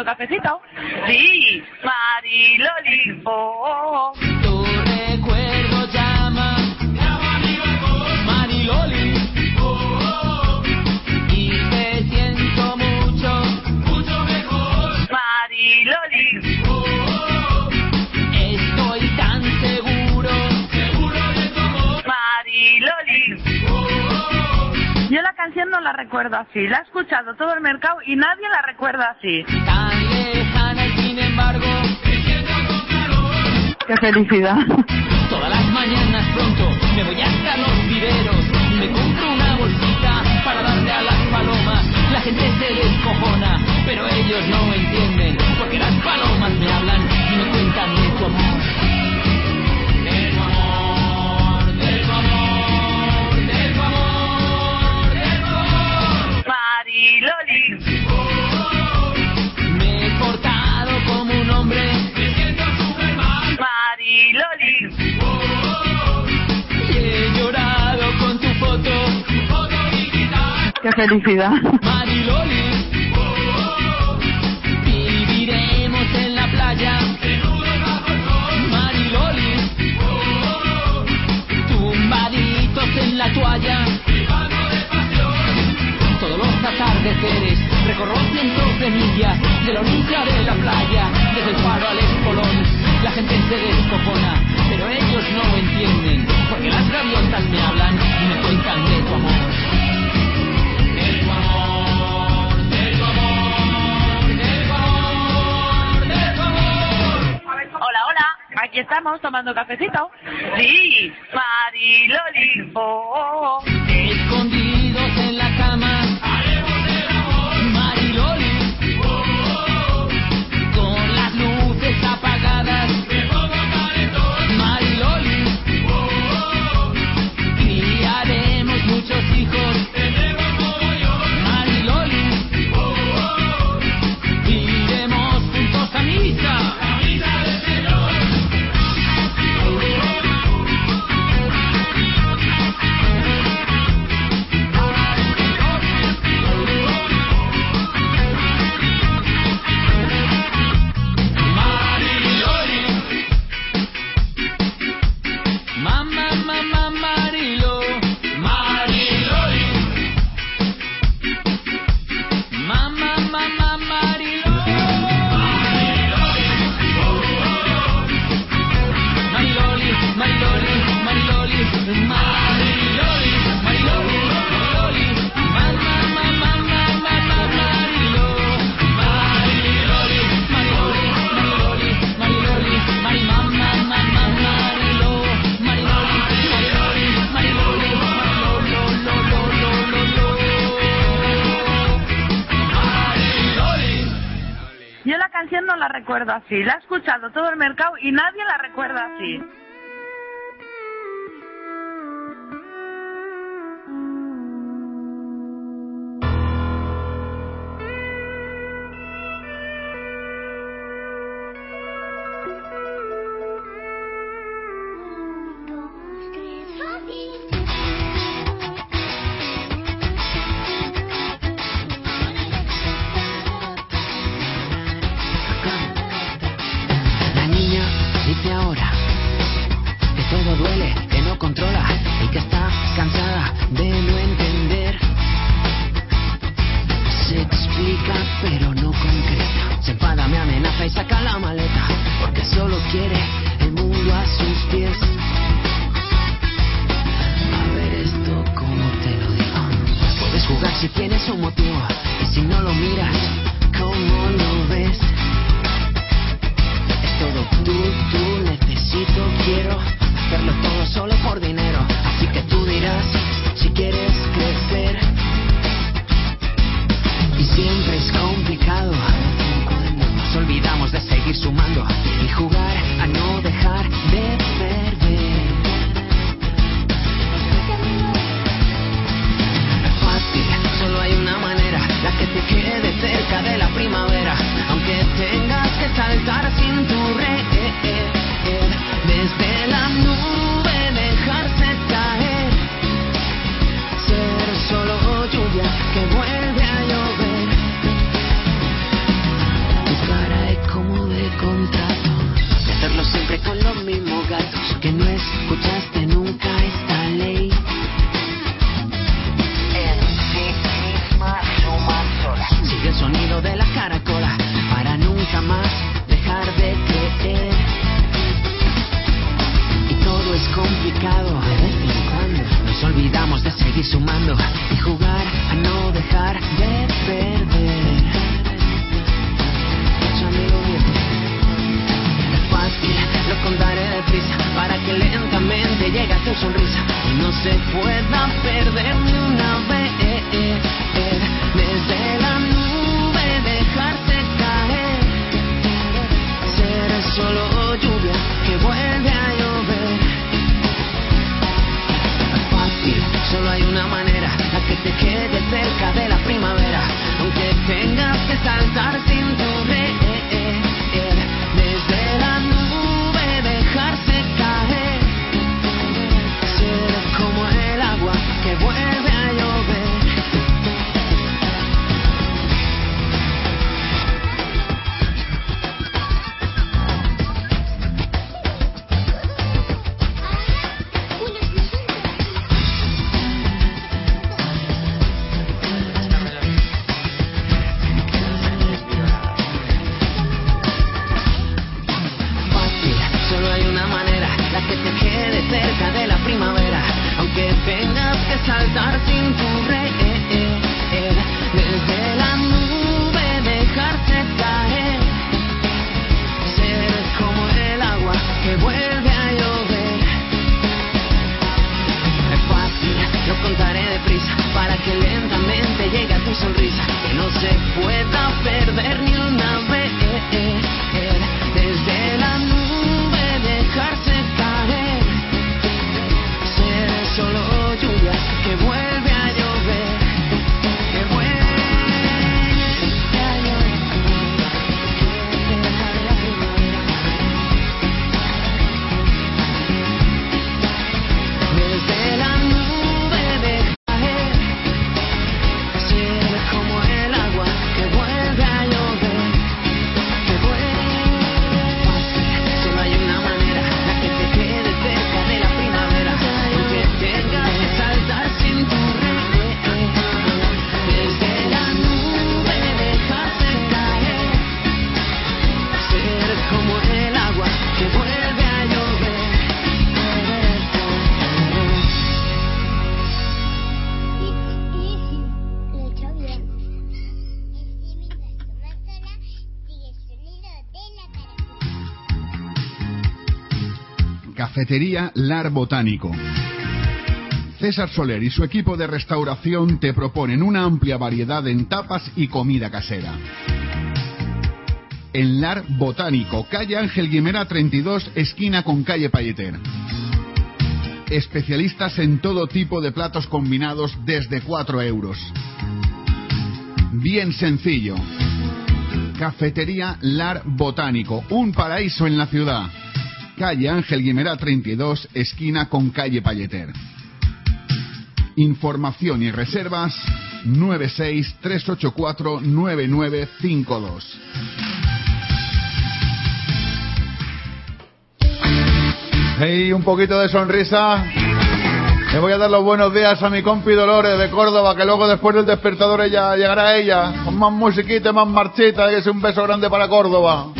tomando cafecito. así, la ha escuchado todo el mercado y nadie la recuerda así. Tan lejana y sin embargo, qué felicidad. Todas las mañanas pronto me voy hasta los viveros, me compro una bolsita para darle a las palomas. La gente se descojona, pero ellos no entienden. qué felicidad. viviremos en la playa. Marilolis, tumbaditos en la toalla. Todos los atardeceres recorro cientos de millas de la orilla de la playa, desde el faro al espolón. La gente se descojona, pero ellos no entienden, porque las gaviotas me hablan y me cuentan de tu amor. Aquí estamos tomando cafecito. Sí, Mariloli. Oh, oh. no la recuerdo así. La ha escuchado todo el mercado y nadie la recuerda así. Cafetería Lar Botánico. César Soler y su equipo de restauración te proponen una amplia variedad en tapas y comida casera. En Lar Botánico, calle Ángel Guimera 32, esquina con calle Palleter. Especialistas en todo tipo de platos combinados desde 4 euros. Bien sencillo. Cafetería Lar Botánico, un paraíso en la ciudad. Calle Ángel Guimerá 32, esquina con calle Palleter. Información y reservas 96-384-9952. Hey, un poquito de sonrisa. Le voy a dar los buenos días a mi compi Dolores de Córdoba, que luego después del despertador ella llegará ella, con más musiquita, más marchita, y es un beso grande para Córdoba.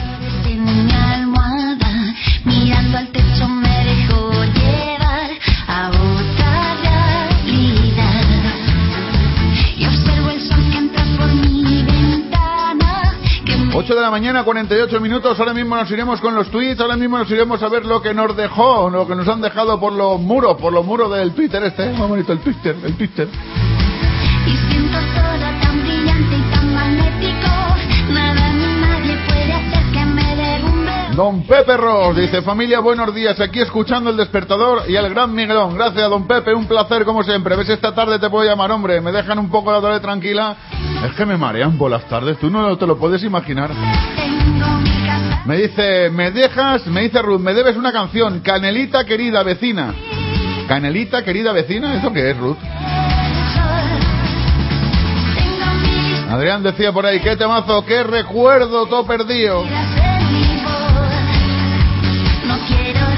8 de la mañana, 48 minutos. Ahora mismo nos iremos con los tweets. Ahora mismo nos iremos a ver lo que nos dejó, lo que nos han dejado por los muros, por los muros del Twitter este. Muy bonito el Twitter, el Twitter. Y siento tan brillante y tan magnético. Nada ni nadie puede hacer que me derrumbe. Don Pepe Ross dice, familia, buenos días. Aquí escuchando el despertador y el gran Miguelón. Gracias, don Pepe. Un placer como siempre. ¿Ves esta tarde te puedo llamar, hombre? Me dejan un poco la tarde tranquila. Es que me marean por las tardes. Tú no te lo puedes imaginar. Me dice, me dejas, me dice Ruth, me debes una canción. Canelita, querida vecina. Canelita, querida vecina. ¿Eso qué es, Ruth? Adrián decía por ahí, qué temazo, qué recuerdo todo perdido. No quiero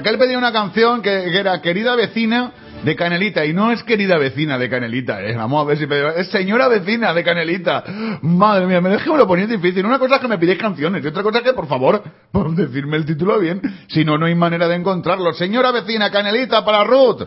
Raquel pedía una canción que, era Querida Vecina de Canelita, y no es querida vecina de Canelita, eh. vamos a ver si pedí- es señora vecina de Canelita. Madre mía, me dejé me lo ponía difícil. Una cosa es que me pidéis canciones, y otra cosa es que, por favor, [laughs] por decirme el título bien, si no, no hay manera de encontrarlo. Señora vecina, Canelita para Ruth.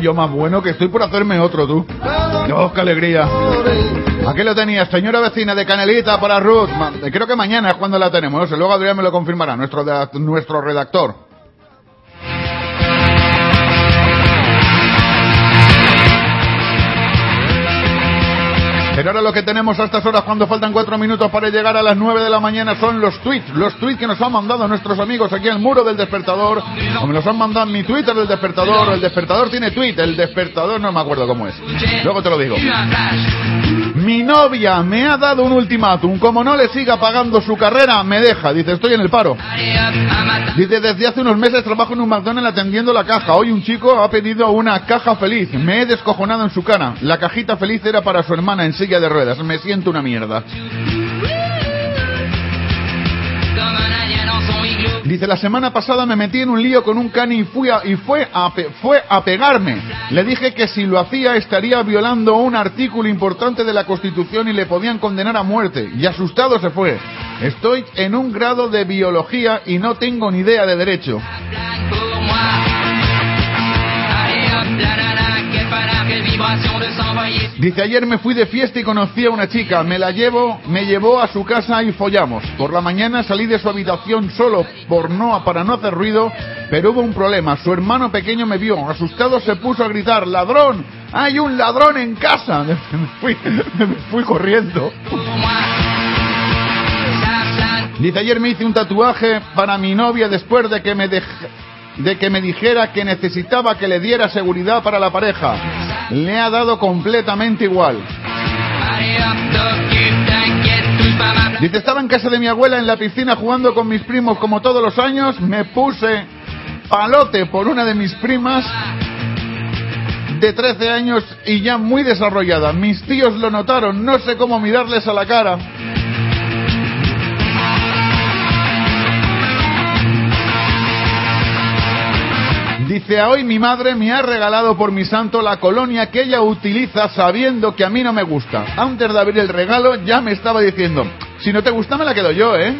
Yo más bueno que estoy por hacerme otro, tú. ¡Oh, qué alegría! Aquí lo tenías, señora vecina de Canelita para Ruth. Creo que mañana es cuando la tenemos. Luego Adrián me lo confirmará, nuestro, nuestro redactor. Ahora lo que tenemos a estas horas, cuando faltan cuatro minutos para llegar a las nueve de la mañana, son los tweets. Los tweets que nos han mandado nuestros amigos aquí en el muro del despertador. O me los han mandado mi Twitter del despertador. El despertador tiene tweet. El despertador no me acuerdo cómo es. Luego te lo digo. Mi novia me ha dado un ultimátum. Como no le siga pagando su carrera, me deja. Dice, estoy en el paro. Dice, desde hace unos meses trabajo en un McDonald's atendiendo la caja. Hoy un chico ha pedido una caja feliz. Me he descojonado en su cara. La cajita feliz era para su hermana en silla de ruedas. Me siento una mierda. Dice, la semana pasada me metí en un lío con un cani y, fui a- y fue, a, pe- fue a pegarme. Le dije que si lo hacía estaría violando un artículo importante de la Constitución y le podían condenar a muerte. Y asustado se fue. Estoy en un grado de biología y no tengo ni idea de derecho. Dice, ayer me fui de fiesta y conocí a una chica, me la llevo, me llevó a su casa y follamos. Por la mañana salí de su habitación solo por no, para no hacer ruido, pero hubo un problema. Su hermano pequeño me vio, asustado se puso a gritar, ladrón, hay un ladrón en casa. [laughs] Me fui, me fui corriendo. Dice, ayer me hice un tatuaje para mi novia después de que me dej- de que me dijera que necesitaba que le diera seguridad para la pareja. Le ha dado completamente igual. Dice, estaba en casa de mi abuela en la piscina jugando con mis primos como todos los años. Me puse palote por una de mis primas de 13 años y ya muy desarrollada. Mis tíos lo notaron, no sé cómo mirarles a la cara. Dice, a hoy mi madre me ha regalado por mi santo la colonia que ella utiliza sabiendo que a mí no me gusta. Antes de abrir el regalo ya me estaba diciendo, si no te gusta me la quedo yo, ¿eh?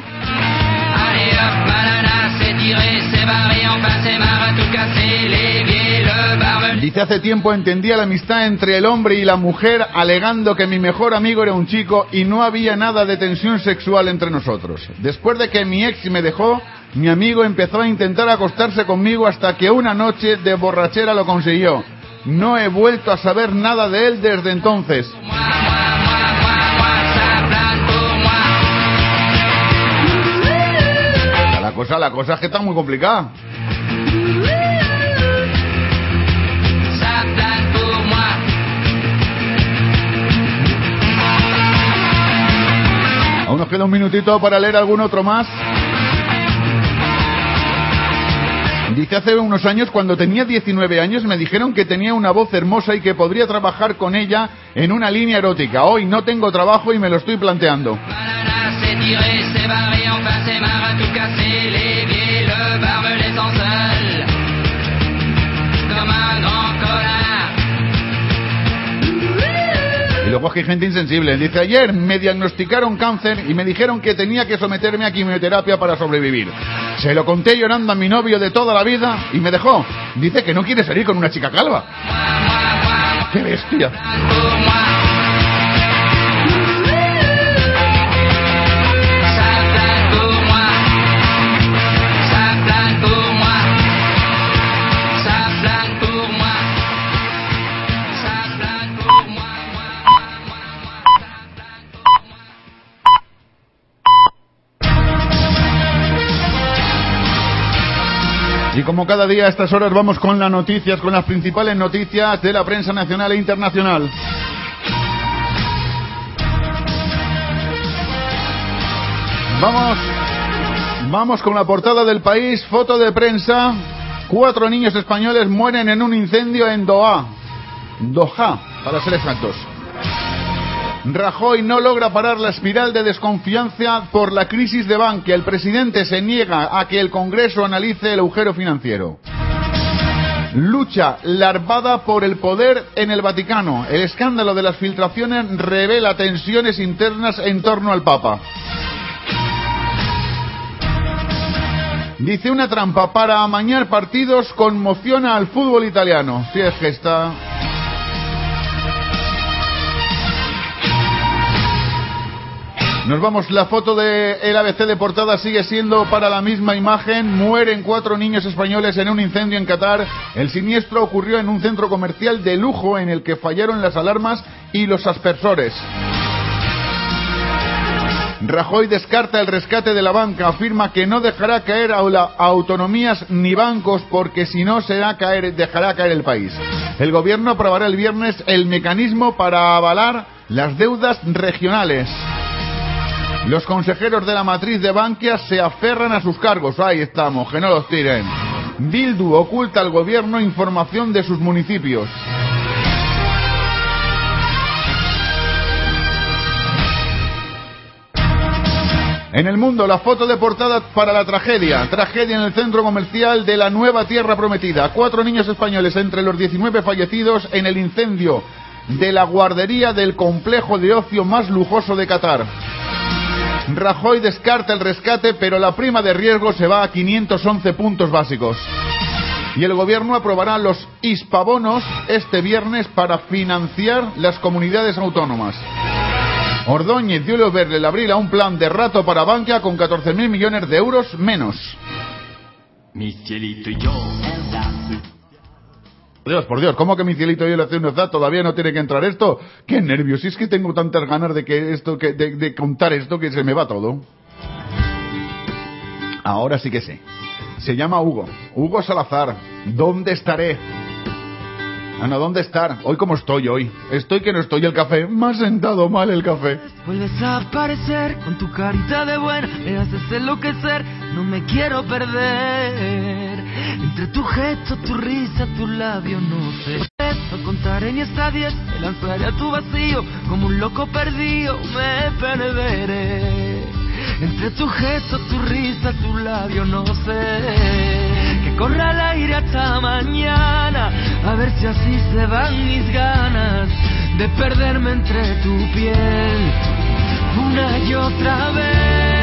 Dice, hace tiempo entendía la amistad entre el hombre y la mujer alegando que mi mejor amigo era un chico y no había nada de tensión sexual entre nosotros. Después de que mi ex me dejó, mi amigo empezó a intentar acostarse conmigo hasta que una noche de borrachera lo consiguió. No he vuelto a saber nada de él desde entonces. La cosa, la cosa es que está muy complicada. Aún nos queda un minutito para leer algún otro más. Dice hace unos años, cuando tenía 19 años, me dijeron que tenía una voz hermosa y que podría trabajar con ella en una línea erótica. Hoy no tengo trabajo y me lo estoy planteando. Y luego es que hay gente insensible. Dice, ayer me diagnosticaron cáncer y me dijeron que tenía que someterme a quimioterapia para sobrevivir. Se lo conté llorando a mi novio de toda la vida y me dejó. Dice que no quiere salir con una chica calva. ¡Qué bestia! Y como cada día a estas horas vamos con las noticias, con las principales noticias de la prensa nacional e internacional. Vamos, vamos con la portada del país, foto de prensa. Cuatro niños españoles mueren en un incendio en Doha. Doha, para ser exactos. Rajoy no logra parar la espiral de desconfianza por la crisis de Bankia. El presidente se niega a que el Congreso analice el agujero financiero. Lucha larvada por el poder en el Vaticano. El escándalo de las filtraciones revela tensiones internas en torno al Papa. Dice una trampa para amañar partidos conmociona al fútbol italiano. Si es que está Nos vamos, la foto de el ABC de portada sigue siendo para la misma imagen. Mueren cuatro niños españoles en un incendio en Qatar. El siniestro ocurrió en un centro comercial de lujo en el que fallaron las alarmas y los aspersores. Rajoy descarta el rescate de la banca, afirma que no dejará caer a autonomías ni bancos porque si no será caer, dejará caer el país. El gobierno aprobará el viernes el mecanismo para avalar las deudas regionales. Los consejeros de la matriz de Bankia se aferran a sus cargos. Ahí estamos, que no los tiren. Bildu oculta al gobierno información de sus municipios. En el mundo, la foto de portada para la tragedia. Tragedia en el centro comercial de la nueva Tierra Prometida. Cuatro niños españoles entre los 19 fallecidos en el incendio de la guardería del complejo de ocio más lujoso de Qatar. Rajoy descarta el rescate, pero la prima de riesgo se va a 511 puntos básicos. Y el gobierno aprobará los hispabonos este viernes para financiar las comunidades autónomas. Ordóñez dio luz verde el abril a un plan de rato para Bankia con 14.000 millones de euros menos. Y. Dios, por Dios, ¿cómo que mi cielito yo le hace unos da? ¿Todavía no tiene que entrar esto? ¡Qué nervios! Si es que tengo tantas ganas de que esto, que, de, de contar esto que se me va todo. Ahora sí que sé. Se llama Hugo. Hugo Salazar. ¿Dónde estaré? Ana, ¿dónde estar? Hoy como estoy hoy. Estoy que no estoy el café. Me ha sentado mal el café. Vuelves a aparecer con tu carita de buena, me haces enloquecer, no me quiero perder. Entre tu gesto, tu risa, tu labio, no sé. No contaré ni hasta diez, me lanzaré a tu vacío, como un loco perdido, me perderé. Entre tu gesto, tu risa, tu labio, no sé. Que corra el aire hasta mañana, a ver si así se van mis ganas de perderme entre tu piel una y otra vez.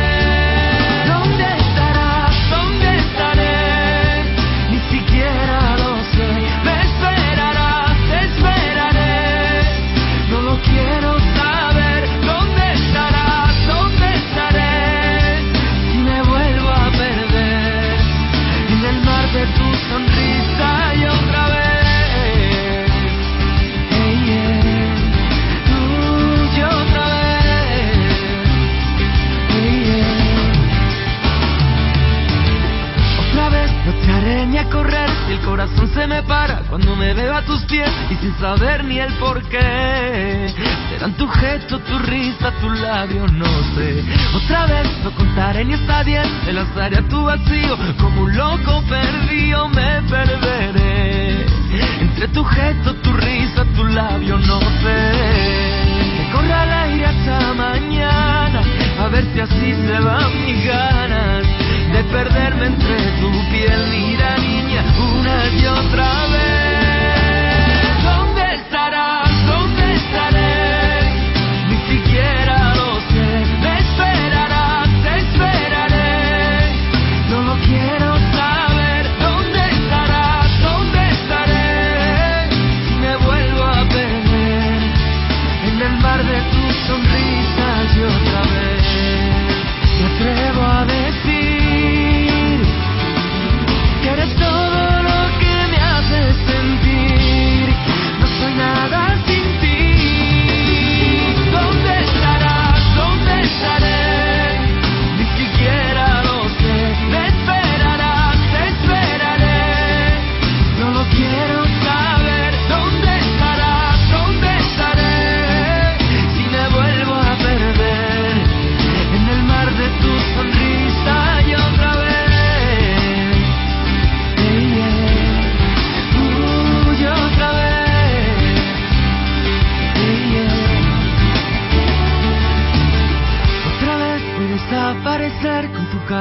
Correr y el corazón se me para cuando me veo a tus pies y sin saber ni el por qué. Serán tu gesto, tu risa, tu labio, no sé. Otra vez no contaré ni hasta diez, me lanzaré a tu vacío como un loco perdido me perderé. Entre tu gesto, tu risa, tu labio, no sé. Que corra el aire hasta mañana, a ver si así se van mis ganas de perderme entre tu piel, mira niña, una y otra vez.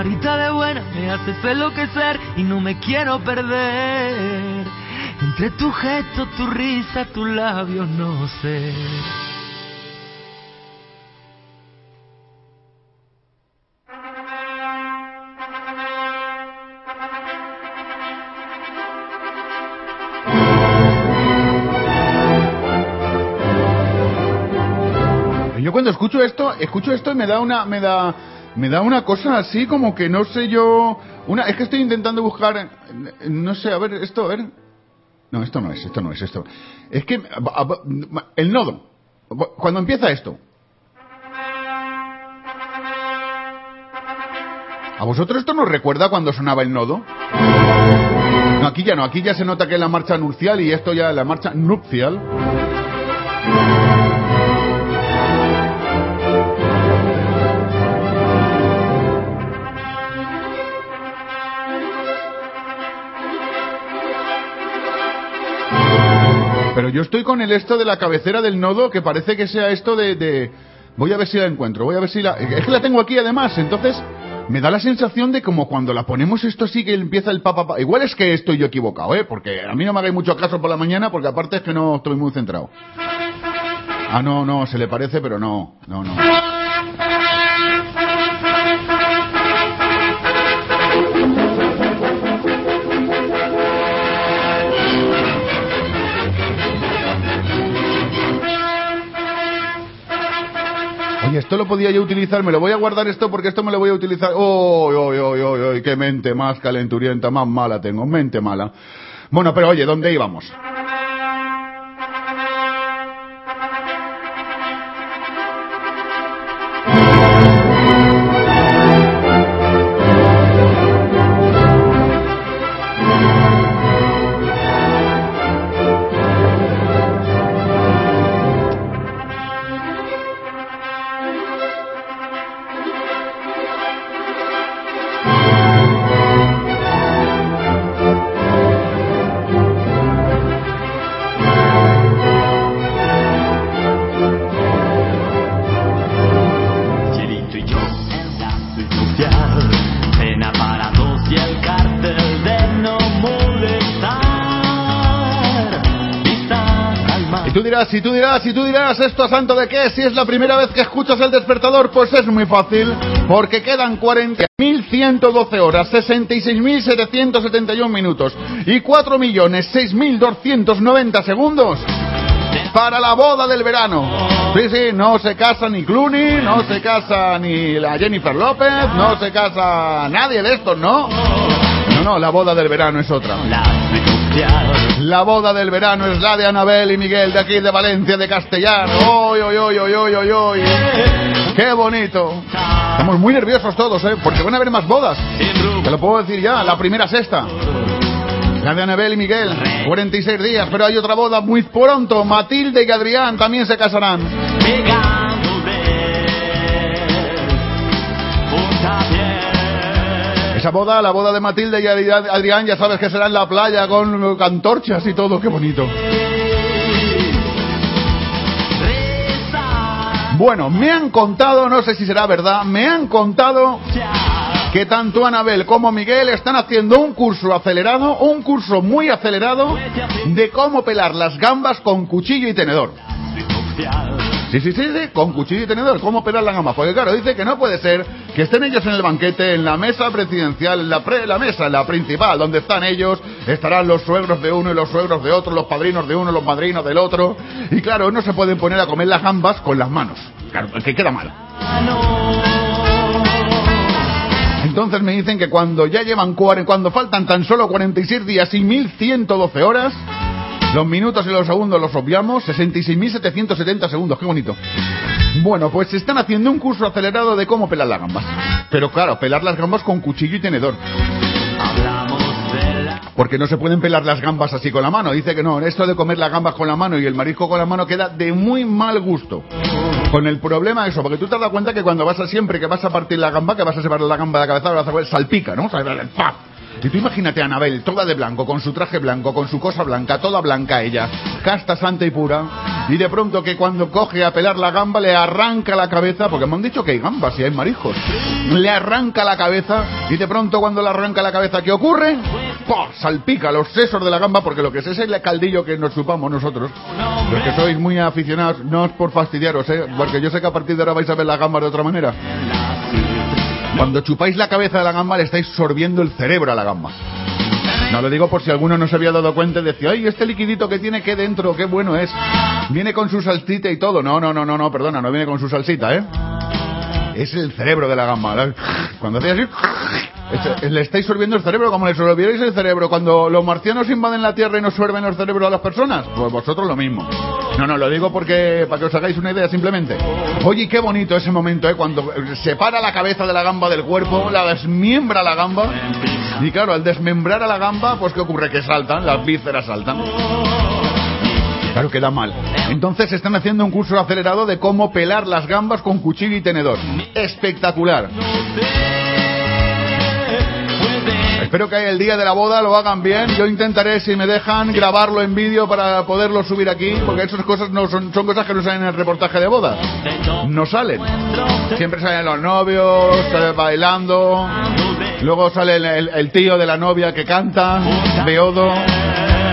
Carita de buena, me haces enloquecer y no me quiero perder. Entre tu gesto, tu risa, tu labio, no sé. Yo cuando escucho esto, escucho esto y me da una, me da, me da una cosa así como que no sé yo, una, es que estoy intentando buscar, no sé, a ver, esto, a ver, no, esto no es, esto no es, esto, es que, el nodo, cuando empieza esto, ¿a vosotros esto nos recuerda cuando sonaba el nodo? No, aquí ya no, aquí ya se nota que es la marcha nupcial y esto ya es la marcha nupcial. Pero yo estoy con el esto de la cabecera del nodo que parece que sea esto de, de- Voy a ver si la encuentro, voy a ver si la... Es que la tengo aquí además, entonces me da la sensación de como cuando la ponemos esto sí que empieza el papá... Pa, Igual es que estoy yo equivocado, ¿eh? Porque a mí no me hagáis mucho caso por la mañana porque aparte es que no estoy muy centrado. Ah, no, no, se le parece, pero no, no, no. Esto lo podía yo utilizar, me lo voy a guardar esto porque esto me lo voy a utilizar. ¡Oh, oh, oh, oh, oh! ¡Qué mente más calenturienta, más mala tengo! Mente mala. Bueno, pero oye, ¿dónde íbamos? Y tú dirás, y tú dirás, ¿esto a santo de qué? Si es la primera vez que escuchas el despertador, pues es muy fácil, porque quedan 40.112 horas, 66.771 minutos y 4.006.290 segundos para la boda del verano. Sí, sí, no se casa ni Clooney, no se casa ni la Jennifer López, no se casa nadie de estos, ¿no? No, no, la boda del verano es otra. La boda del verano es la de Anabel y Miguel de aquí de Valencia, de Castellar. ¡Oy, oy, oy, oy, oy, oy, oy! ¡Qué bonito! Estamos muy nerviosos todos, ¿eh? Porque van a haber más bodas. Te lo puedo decir ya, la primera sexta. La de Anabel y Miguel, 46 días, pero hay otra boda muy pronto. Matilde y Adrián también se casarán. Boda, la boda de Matilde y Adri- Adrián, ya sabes que será en la playa con antorchas y todo, qué bonito. Bueno, me han contado, no sé si será verdad, me han contado que tanto Anabel como Miguel están haciendo un curso acelerado, un curso muy acelerado de cómo pelar las gambas con cuchillo y tenedor. Sí, sí, sí, sí, con cuchillo y tenedor, cómo pelar la gamba. Porque claro, dice que no puede ser que estén ellos en el banquete, en la mesa presidencial, en la, pre- la mesa, la principal, donde están ellos, estarán los suegros de uno y los suegros de otro, los padrinos de uno, los padrinos del otro. Y claro, no se pueden poner a comer las gambas con las manos. Claro, que queda mal. Entonces me dicen que cuando ya llevan cuando faltan tan solo 46 días y 1112 horas, los minutos y los segundos los obviamos, 66.770 segundos, qué bonito. Bueno, pues están haciendo un curso acelerado de cómo pelar las gambas. Pero claro, pelar las gambas con cuchillo y tenedor. Porque no se pueden pelar las gambas así con la mano. Dice que no, esto de comer las gambas con la mano y el marisco con la mano queda de muy mal gusto. Con el problema eso, porque tú te has dado cuenta que cuando vas a siempre que vas a partir la gamba, que vas a separar la gamba de la cabeza, vas a comer, salpica, ¿no? ¡Paf! Y tú imagínate a Anabel, toda de blanco, con su traje blanco, con su cosa blanca, toda blanca ella, casta, santa y pura, y de pronto que cuando coge a pelar la gamba le arranca la cabeza, porque me han dicho que hay gambas y hay mariscos, le arranca la cabeza, y de pronto cuando le arranca la cabeza, ¿qué ocurre? ¡Pah! Salpica los sesos de la gamba, porque lo que es es el caldillo que nos chupamos nosotros. Los que sois muy aficionados, no es por fastidiaros, ¿eh? porque yo sé que a partir de ahora vais a ver las gambas de otra manera. Cuando chupáis la cabeza de la gamba le estáis sorbiendo el cerebro a la gamba. No lo digo por si alguno no se había dado cuenta y decía, ay, este liquidito que tiene que dentro, qué bueno es. Viene con su salsita y todo. No, no, no, no, no, perdona, no viene con su salsita, ¿eh? Es el cerebro de la gamba. Cuando hacéis así, es- le estáis sorbiendo el cerebro como le sorbierais el cerebro cuando los marcianos invaden la Tierra y nos sorben los cerebros a las personas. Pues vosotros lo mismo. No, no, lo digo porque para que os hagáis una idea simplemente. Oye, qué bonito ese momento, ¿eh? Cuando separa la cabeza de la gamba del cuerpo, la desmiembra la gamba. Y claro, al desmembrar a la gamba, pues ¿qué ocurre? Que saltan, las vísceras saltan. Claro, queda mal. Entonces están haciendo un curso acelerado de cómo pelar las gambas con cuchillo y tenedor. Espectacular. Espero que el día de la boda lo hagan bien. Yo intentaré, si me dejan, grabarlo en vídeo para poderlo subir aquí, porque esas cosas no son, son cosas que no salen en el reportaje de bodas. No salen. Siempre salen los novios, bailando. Luego sale el, el- el tío de la novia que canta, beodo.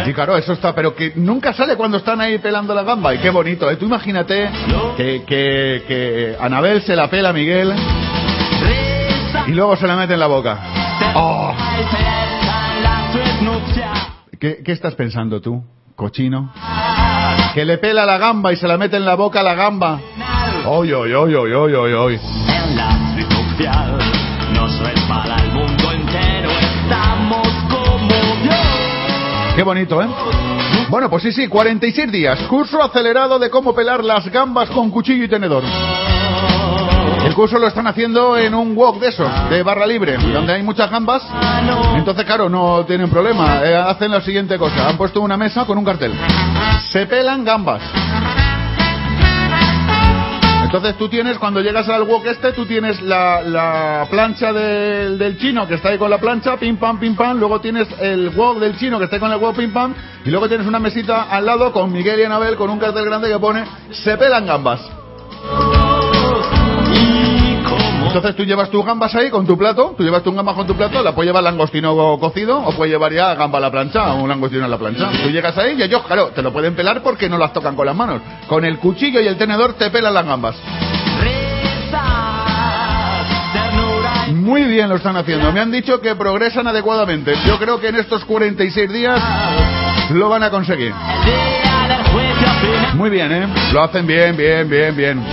Y claro, eso está, pero que nunca sale cuando están ahí pelando la gamba. Y qué bonito, ¿eh? Tú imagínate que, que, que Anabel se la pela a Miguel y luego se la mete en la boca. ¡Oh! ¿Qué, qué estás pensando tú, cochino? Que le pela la gamba y se la mete en la boca la gamba. Hoy, hoy, hoy, hoy, hoy, hoy, hoy. En la street nupcial no es para el mundo entero, estamos como Dios. Qué bonito, ¿eh? Bueno, pues sí, sí, 46 días. Curso acelerado de cómo pelar las gambas con cuchillo y tenedor. El curso lo están haciendo en un wok de esos, de barra libre, donde hay muchas gambas. Entonces, claro, no tienen problema. Eh, hacen la siguiente cosa. Han puesto una mesa con un cartel. Se pelan gambas. Entonces tú tienes, cuando llegas al wok este, tú tienes la, la plancha del, del chino que está ahí con la plancha, pim pam, pim pam, luego tienes el wok del chino que está ahí con el wok pim pam, y luego tienes una mesita al lado con Miguel y Anabel con un cartel grande que pone se pelan gambas. Entonces tú llevas tus gambas ahí con tu plato, tú llevas tus gambas con tu plato, la puedes llevar langostino co- cocido o puedes llevar ya gamba a la plancha o un langostino a la plancha. Tú llegas ahí y ellos, claro, te lo pueden pelar porque no las tocan con las manos. Con el cuchillo y el tenedor te pelan las gambas. Muy bien lo están haciendo. Me han dicho que progresan adecuadamente. Yo creo que en estos 46 días lo van a conseguir. Muy bien, ¿eh? Lo hacen bien, bien, bien, bien.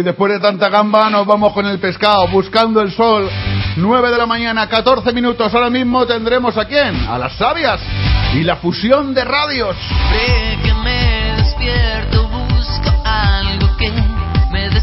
Y después de tanta gamba nos vamos con el pescado, buscando el sol. 9 de la mañana, 14 minutos. Ahora mismo tendremos a quién? A las sabias. Y la fusión de radios. Siempre que me despierto busco algo que me dé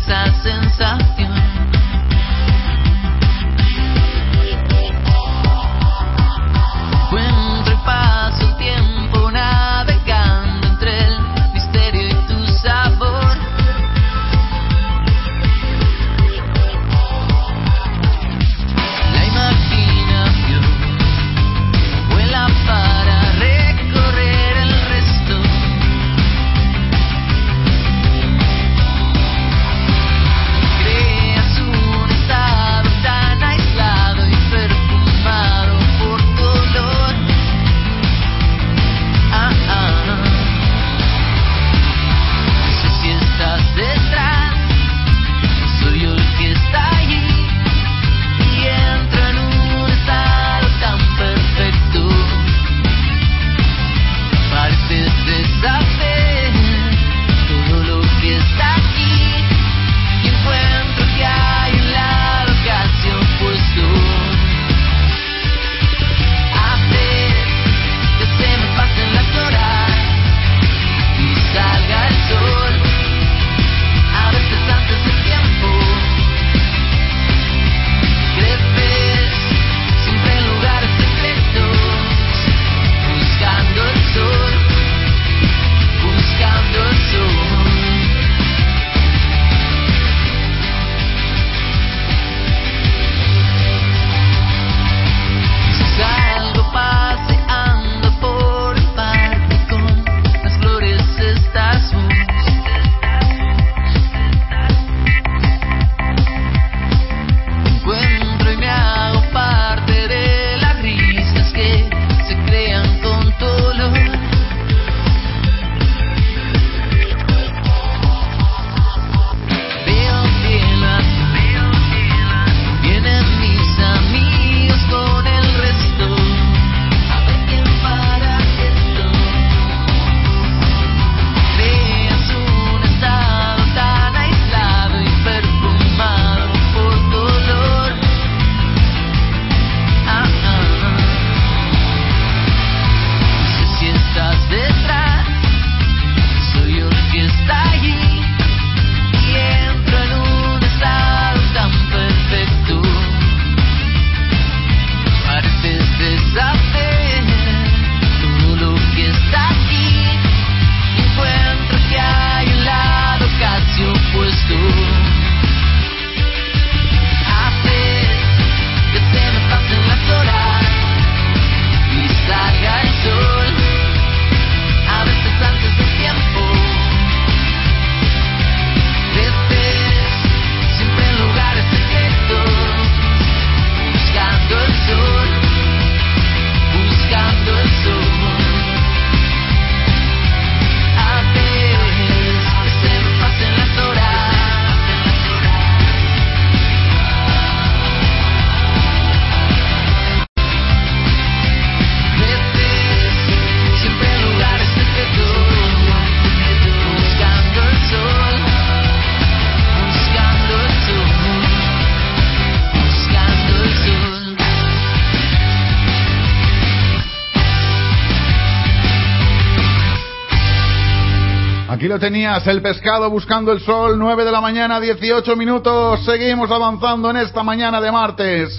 tenías, el pescado buscando el sol, 9 de la mañana, 18 minutos. Seguimos avanzando en esta mañana de martes.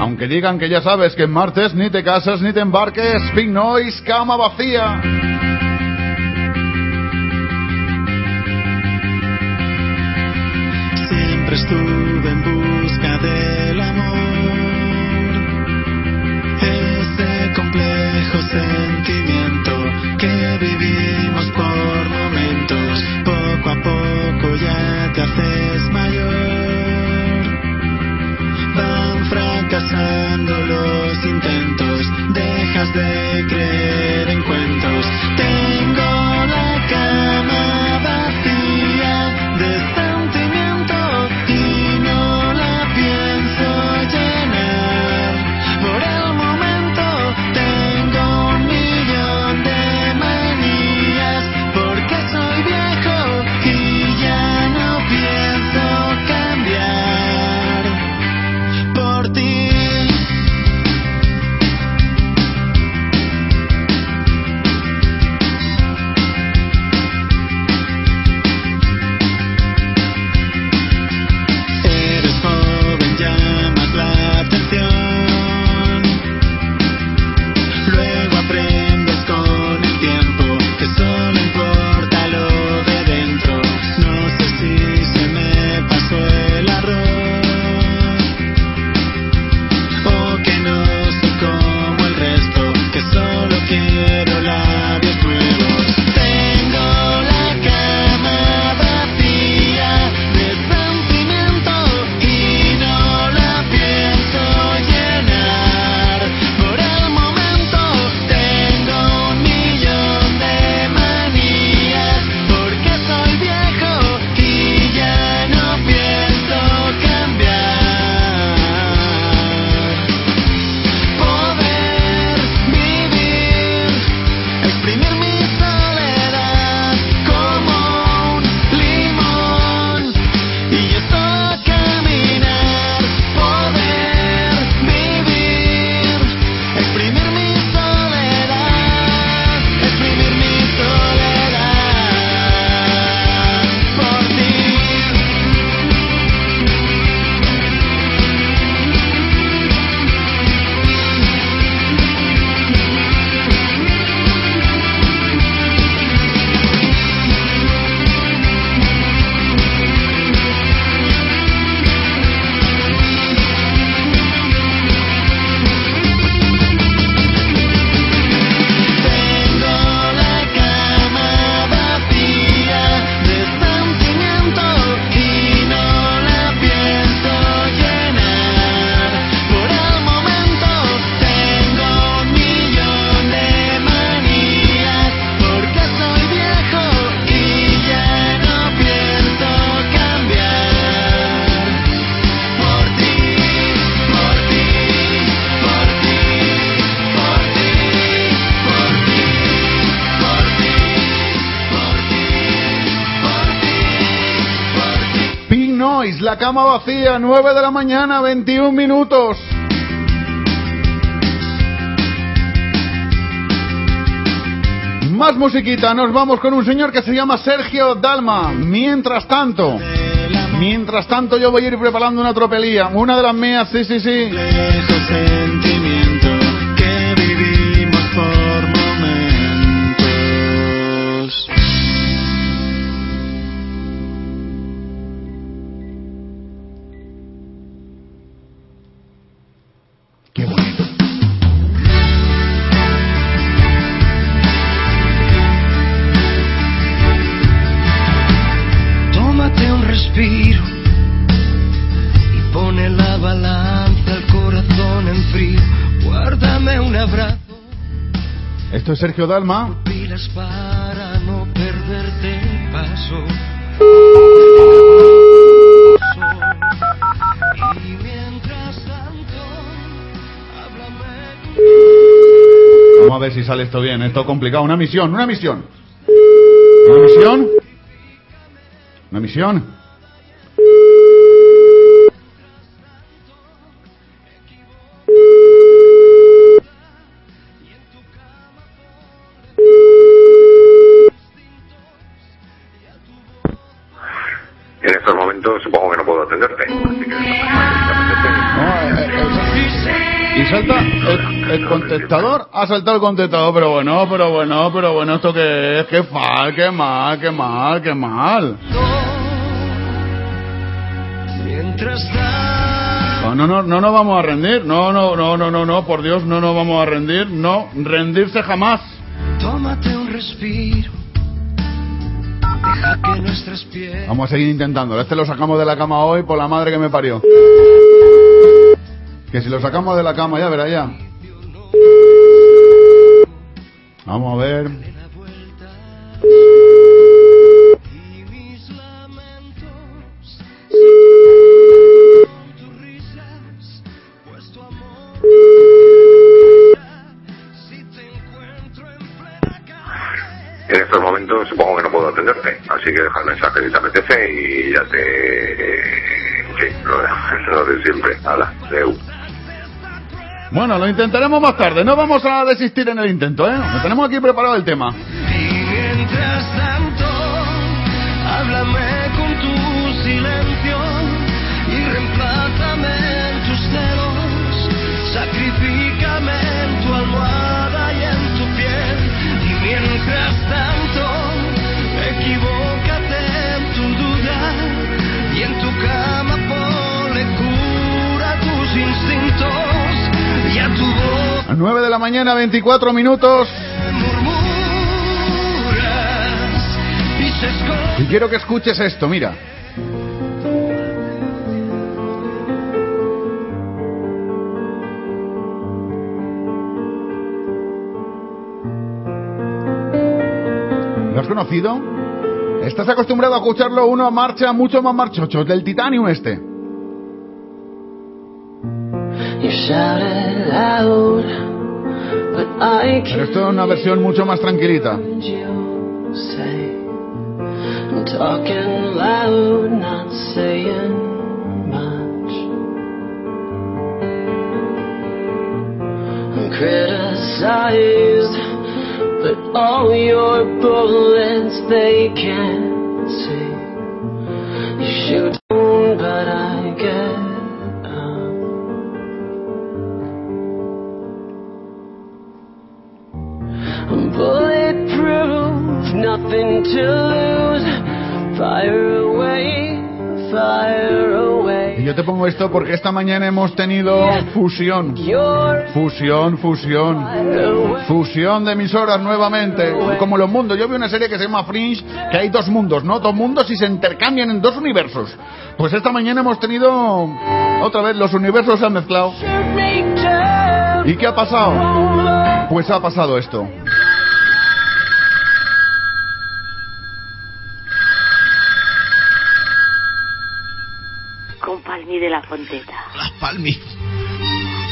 Aunque digan que ya sabes que en martes ni te casas ni te embarques, Big Noise, cama vacía. Siempre estuve en busca del amor, ese complejo sentimiento que vivimos dejas cama vacía, 9 de la mañana, 21 minutos. Más musiquita, nos vamos con un señor que se llama Sergio Dalma. Mientras tanto, mientras tanto yo voy a ir preparando una tropelía, una de las mías, sí, sí, sí. Es Sergio Dalma. para no perderte el paso. Y mientras tanto, háblame. Vamos a ver si sale esto bien. Esto es complicado. Una misión, una misión. Una misión. Una misión. Ha saltado el contestador, pero bueno, pero bueno, pero bueno, ¿esto qué es? ¡Qué mal, qué mal, qué mal, qué mal! No, no, no, no nos vamos a rendir. No, no, no, no, no, no, por Dios, no nos vamos a rendir. No, rendirse jamás. tómate un respiro. Deja que nuestras pies. Vamos a seguir intentándolo. Este lo sacamos de la cama hoy por la madre que me parió. Que si lo sacamos de la cama ya, verá ya. Vamos a ver. En estos momentos supongo que no puedo atenderte, así que deja el mensaje si te apetece y ya te... Sí, lo de, lo de siempre. Hala, Deu. Bueno, lo intentaremos más tarde. No vamos a desistir en el intento, ¿eh? Tenemos aquí preparado el tema. 9 de la mañana, 24 minutos. y quiero que escuches esto, mira. ¿Lo has conocido? Estás acostumbrado a escucharlo uno a marcha mucho más marchocho, del Titanium este. Pero esto es una versión mucho más tranquilita. criticized, but all your bullets they can't see. You shoot, Y yo te pongo esto porque esta mañana hemos tenido fusión. Fusión, fusión. Fusión de emisoras nuevamente. Como los mundos. Yo vi una serie que se llama Fringe, que hay dos mundos, ¿no? Dos mundos y se intercambian en dos universos. Pues esta mañana hemos tenido otra vez los universos se han mezclado. ¿Y qué ha pasado? Pues ha pasado esto. con Palmi de la Fonteta. Las Palmi.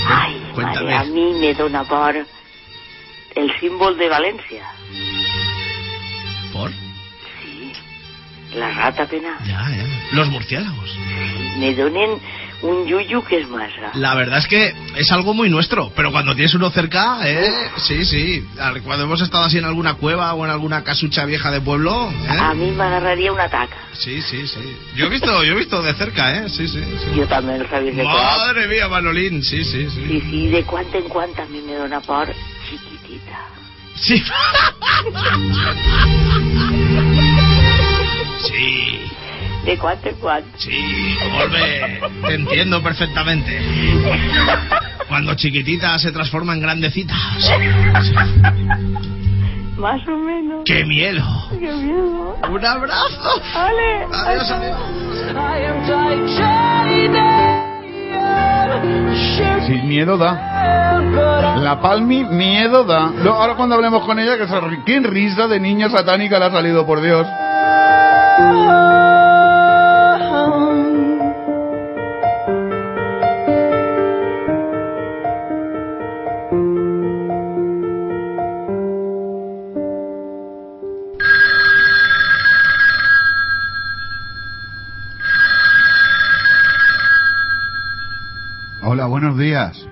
Ay, [laughs] Cuéntame. madre, a mí me dona por el símbolo de Valencia. ¿Por? Sí, la rata pena. Ya, ya. Los murciélagos. Me donen un yuyu que es masa. La verdad es que es algo muy nuestro, pero cuando tienes uno cerca, ¿eh? Sí, sí. Cuando hemos estado así en alguna cueva o en alguna casucha vieja de pueblo, ¿eh? A mí me agarraría una taca. Sí, sí, sí. Yo he visto, yo he visto de cerca, ¿eh? Sí, sí. sí. Yo también lo sabía de. Madre mía, Manolín, sí, sí, sí. Sí, sí, de cuánto en cuánto a mí me dona por chiquitita. Sí. [laughs] Sí, De cuánto en cuánto. sí, Volve. Te entiendo perfectamente. Cuando chiquitita se transforma en grandecita. Más o menos. ¡Qué miedo! ¡Qué miedo! ¡Un abrazo! ¡Ale! Adiós, adiós. Sin miedo da. La Palmi miedo da. Lo- ahora cuando hablemos con ella, que se qué risa de niña satánica le ha salido, por Dios.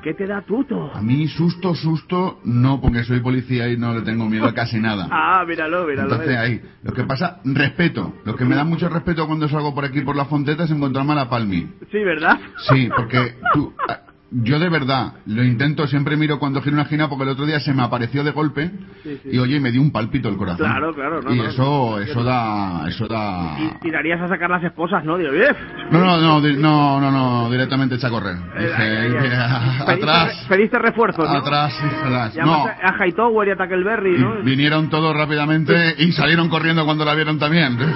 ¿Qué te da tuto? A mí susto, susto, no, porque soy policía y no le tengo miedo a casi nada. [laughs] Ah, míralo, míralo. Entonces ahí, lo que pasa, respeto. Lo que me da mucho respeto cuando salgo por aquí por la fonteta es encontrarme a la Palmi. Sí, ¿verdad? Sí, porque tú, [laughs] Yo de verdad lo intento, siempre miro cuando giro una esquina porque el otro día se me apareció de golpe Sí, sí. y oye, me dio un palpito el corazón. Claro, claro, no, y no. eso, eso da, eso da. Y tirarías a sacar las esposas, ¿no? Digo, "Bien". No, no, no, no, no, no, directamente echa a correr. Eh, Dije, ay, ay. [laughs] atrás, Pediste, refuerzos, ¿no? atrás, atrás. No, a Hightower y a Tackleberry, ¿no? vinieron todos rápidamente y salieron corriendo cuando la vieron también. [laughs]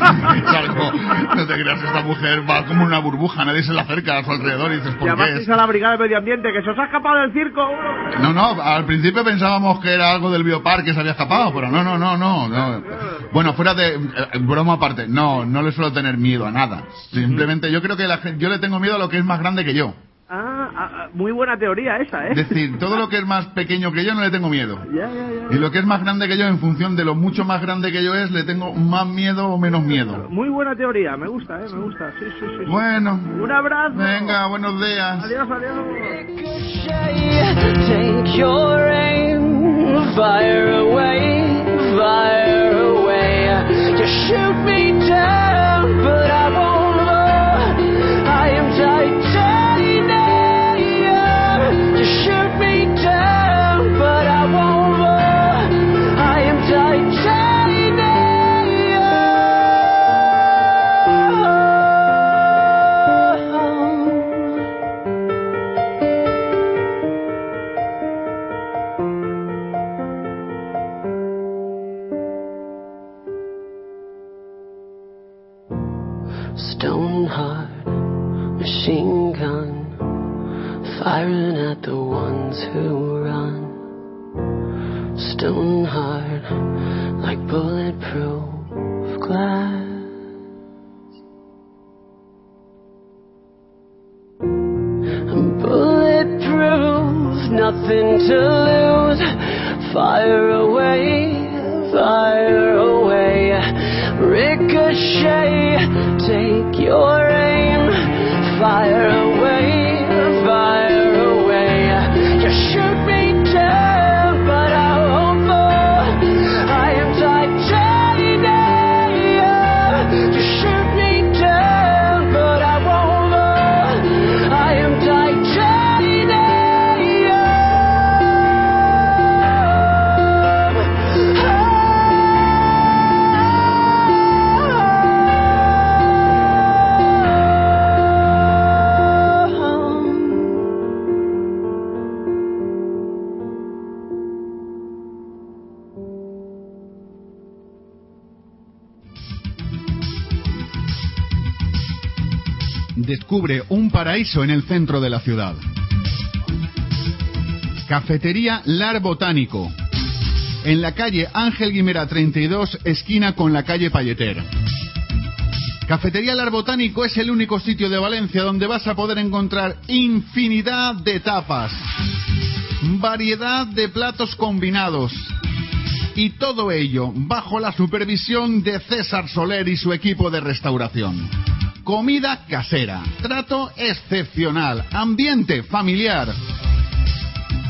No te creas, esta mujer va como una burbuja, nadie se le acerca a su alrededor y dices, ¿por qué Llamasteis es? a la brigada de medio que se os ha escapado del circo. No, no, al principio pensábamos que era algo del biopar que se había escapado, pero no, no, no, no. no. Bueno, fuera de eh, broma aparte, no, no le suelo tener miedo a nada. Simplemente yo creo que la yo le tengo miedo a lo que es más grande que yo. Ah, ah, ah, muy buena teoría esa, ¿eh? Es decir, todo lo que es más pequeño que yo no le tengo miedo. Ya, ya, ya. Y lo que es más grande que yo, en función de lo mucho más grande que yo es, le tengo más miedo o menos miedo. Muy buena teoría, me gusta, ¿eh? Me gusta, sí, sí, sí. sí. Bueno. Un abrazo. Venga, buenos días. Adiós, adiós. Firing at the ones who run. Stone hard like bulletproof glass. Bulletproof, nothing to lose. Fire away, fire away. Ricochet, take your aim. Fire away, Descubre un paraíso en el centro de la ciudad. Cafetería Lar Botánico. En la calle Ángel Guimera 32, esquina con la calle Palleter. Cafetería Lar Botánico es el único sitio de Valencia donde vas a poder encontrar infinidad de tapas, variedad de platos combinados y todo ello bajo la supervisión de César Soler y su equipo de restauración. Comida casera, trato excepcional, ambiente familiar.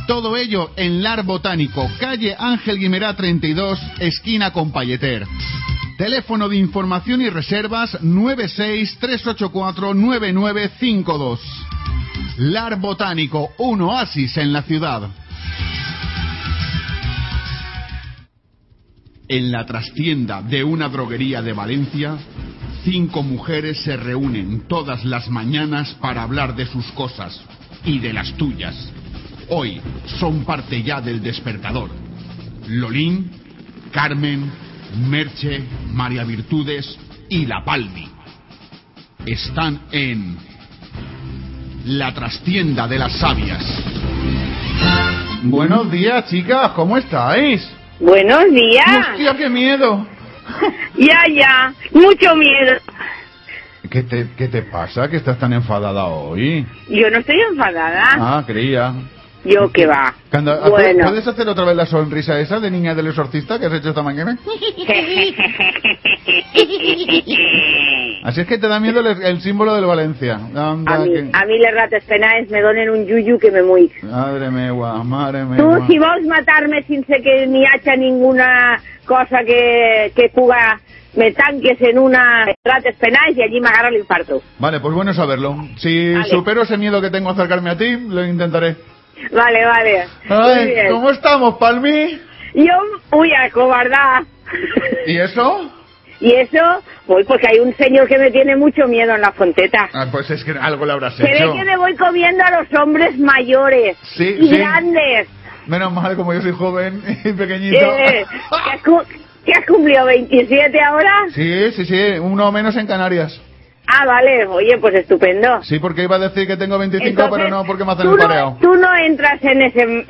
Todo ello en Lar Botánico, calle Ángel Guimerá 32, esquina con Palleter. Teléfono de información y reservas 963849952. Lar Botánico, un oasis en la ciudad. En la trastienda de una droguería de Valencia, cinco mujeres se reúnen todas las mañanas para hablar de sus cosas y de las tuyas. Hoy son parte ya del despertador. Lolín, Carmen, Merche, María Virtudes y La Palmi. Están en la trastienda de las sabias. Buenos días, chicas, ¿cómo estáis? Buenos días. Hostia, qué miedo. [laughs] Ya, ya. Mucho miedo. ¿Qué te, ¿Qué te pasa que estás tan enfadada hoy? Yo no estoy enfadada. Ah, creía. Yo que va. Cuando- Bueno. ¿Puedes hacer otra vez la sonrisa esa de niña del exorcista que has hecho esta mañana? [laughs] Así es que te da miedo el, el símbolo del Valencia. Anda, A mí, que- a mí rates penales me donen un yuyu que me muig. Madre meva, madre Tu, meva. si vols matar-me sense que n'hi hagi ninguna cosa que, que puga me tanques en una rates penals y allí me agarra el infarto. Vale, pues bueno saberlo. Si Vale. supero ese miedo que tengo a acercarme a ti, lo intentaré. Vale, vale. Muy Ay, bien. ¿cómo estamos, Palmi? Yo, uy, acobardada. ¿Y eso? [laughs] Y eso, voy porque hay un señor que me tiene mucho miedo en la fonteta. Ah, pues es que algo le habrás Se ve hecho. que me voy comiendo a los hombres mayores Sí, y sí. grandes. Menos mal, como yo soy joven [laughs] y pequeñito. Eh, ¿que, has cu- que has cumplido 27 ahora? Sí, sí, sí, uno menos en Canarias. Ah, vale, oye, pues estupendo. Sí, porque iba a decir que tengo 25, Entonces, pero no porque me hacen el no, pareo. tú no entras en ese, en,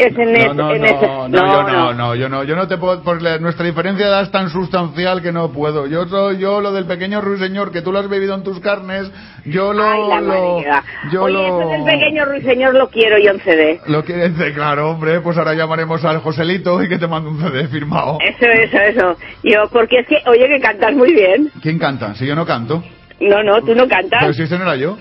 No, no, en no, ese- no, yo no, no, yo no, yo no te puedo, porque nuestra diferencia de edad es tan sustancial que no puedo. Yo soy, yo lo del pequeño ruiseñor, que tú lo has bebido en tus carnes, yo lo, Ay, la lo, yo Oye, lo, eso del pequeño ruiseñor lo quiero yo en CD. lo quieres [laughs] claro, hombre, pues ahora llamaremos al Joselito y que te mande un CD firmado. Eso, eso, eso. Yo, porque es que, oye, que cantas muy bien. ¿Quién canta? Si yo no canto. No, no, tú no cantas. Pero si ese no era yo.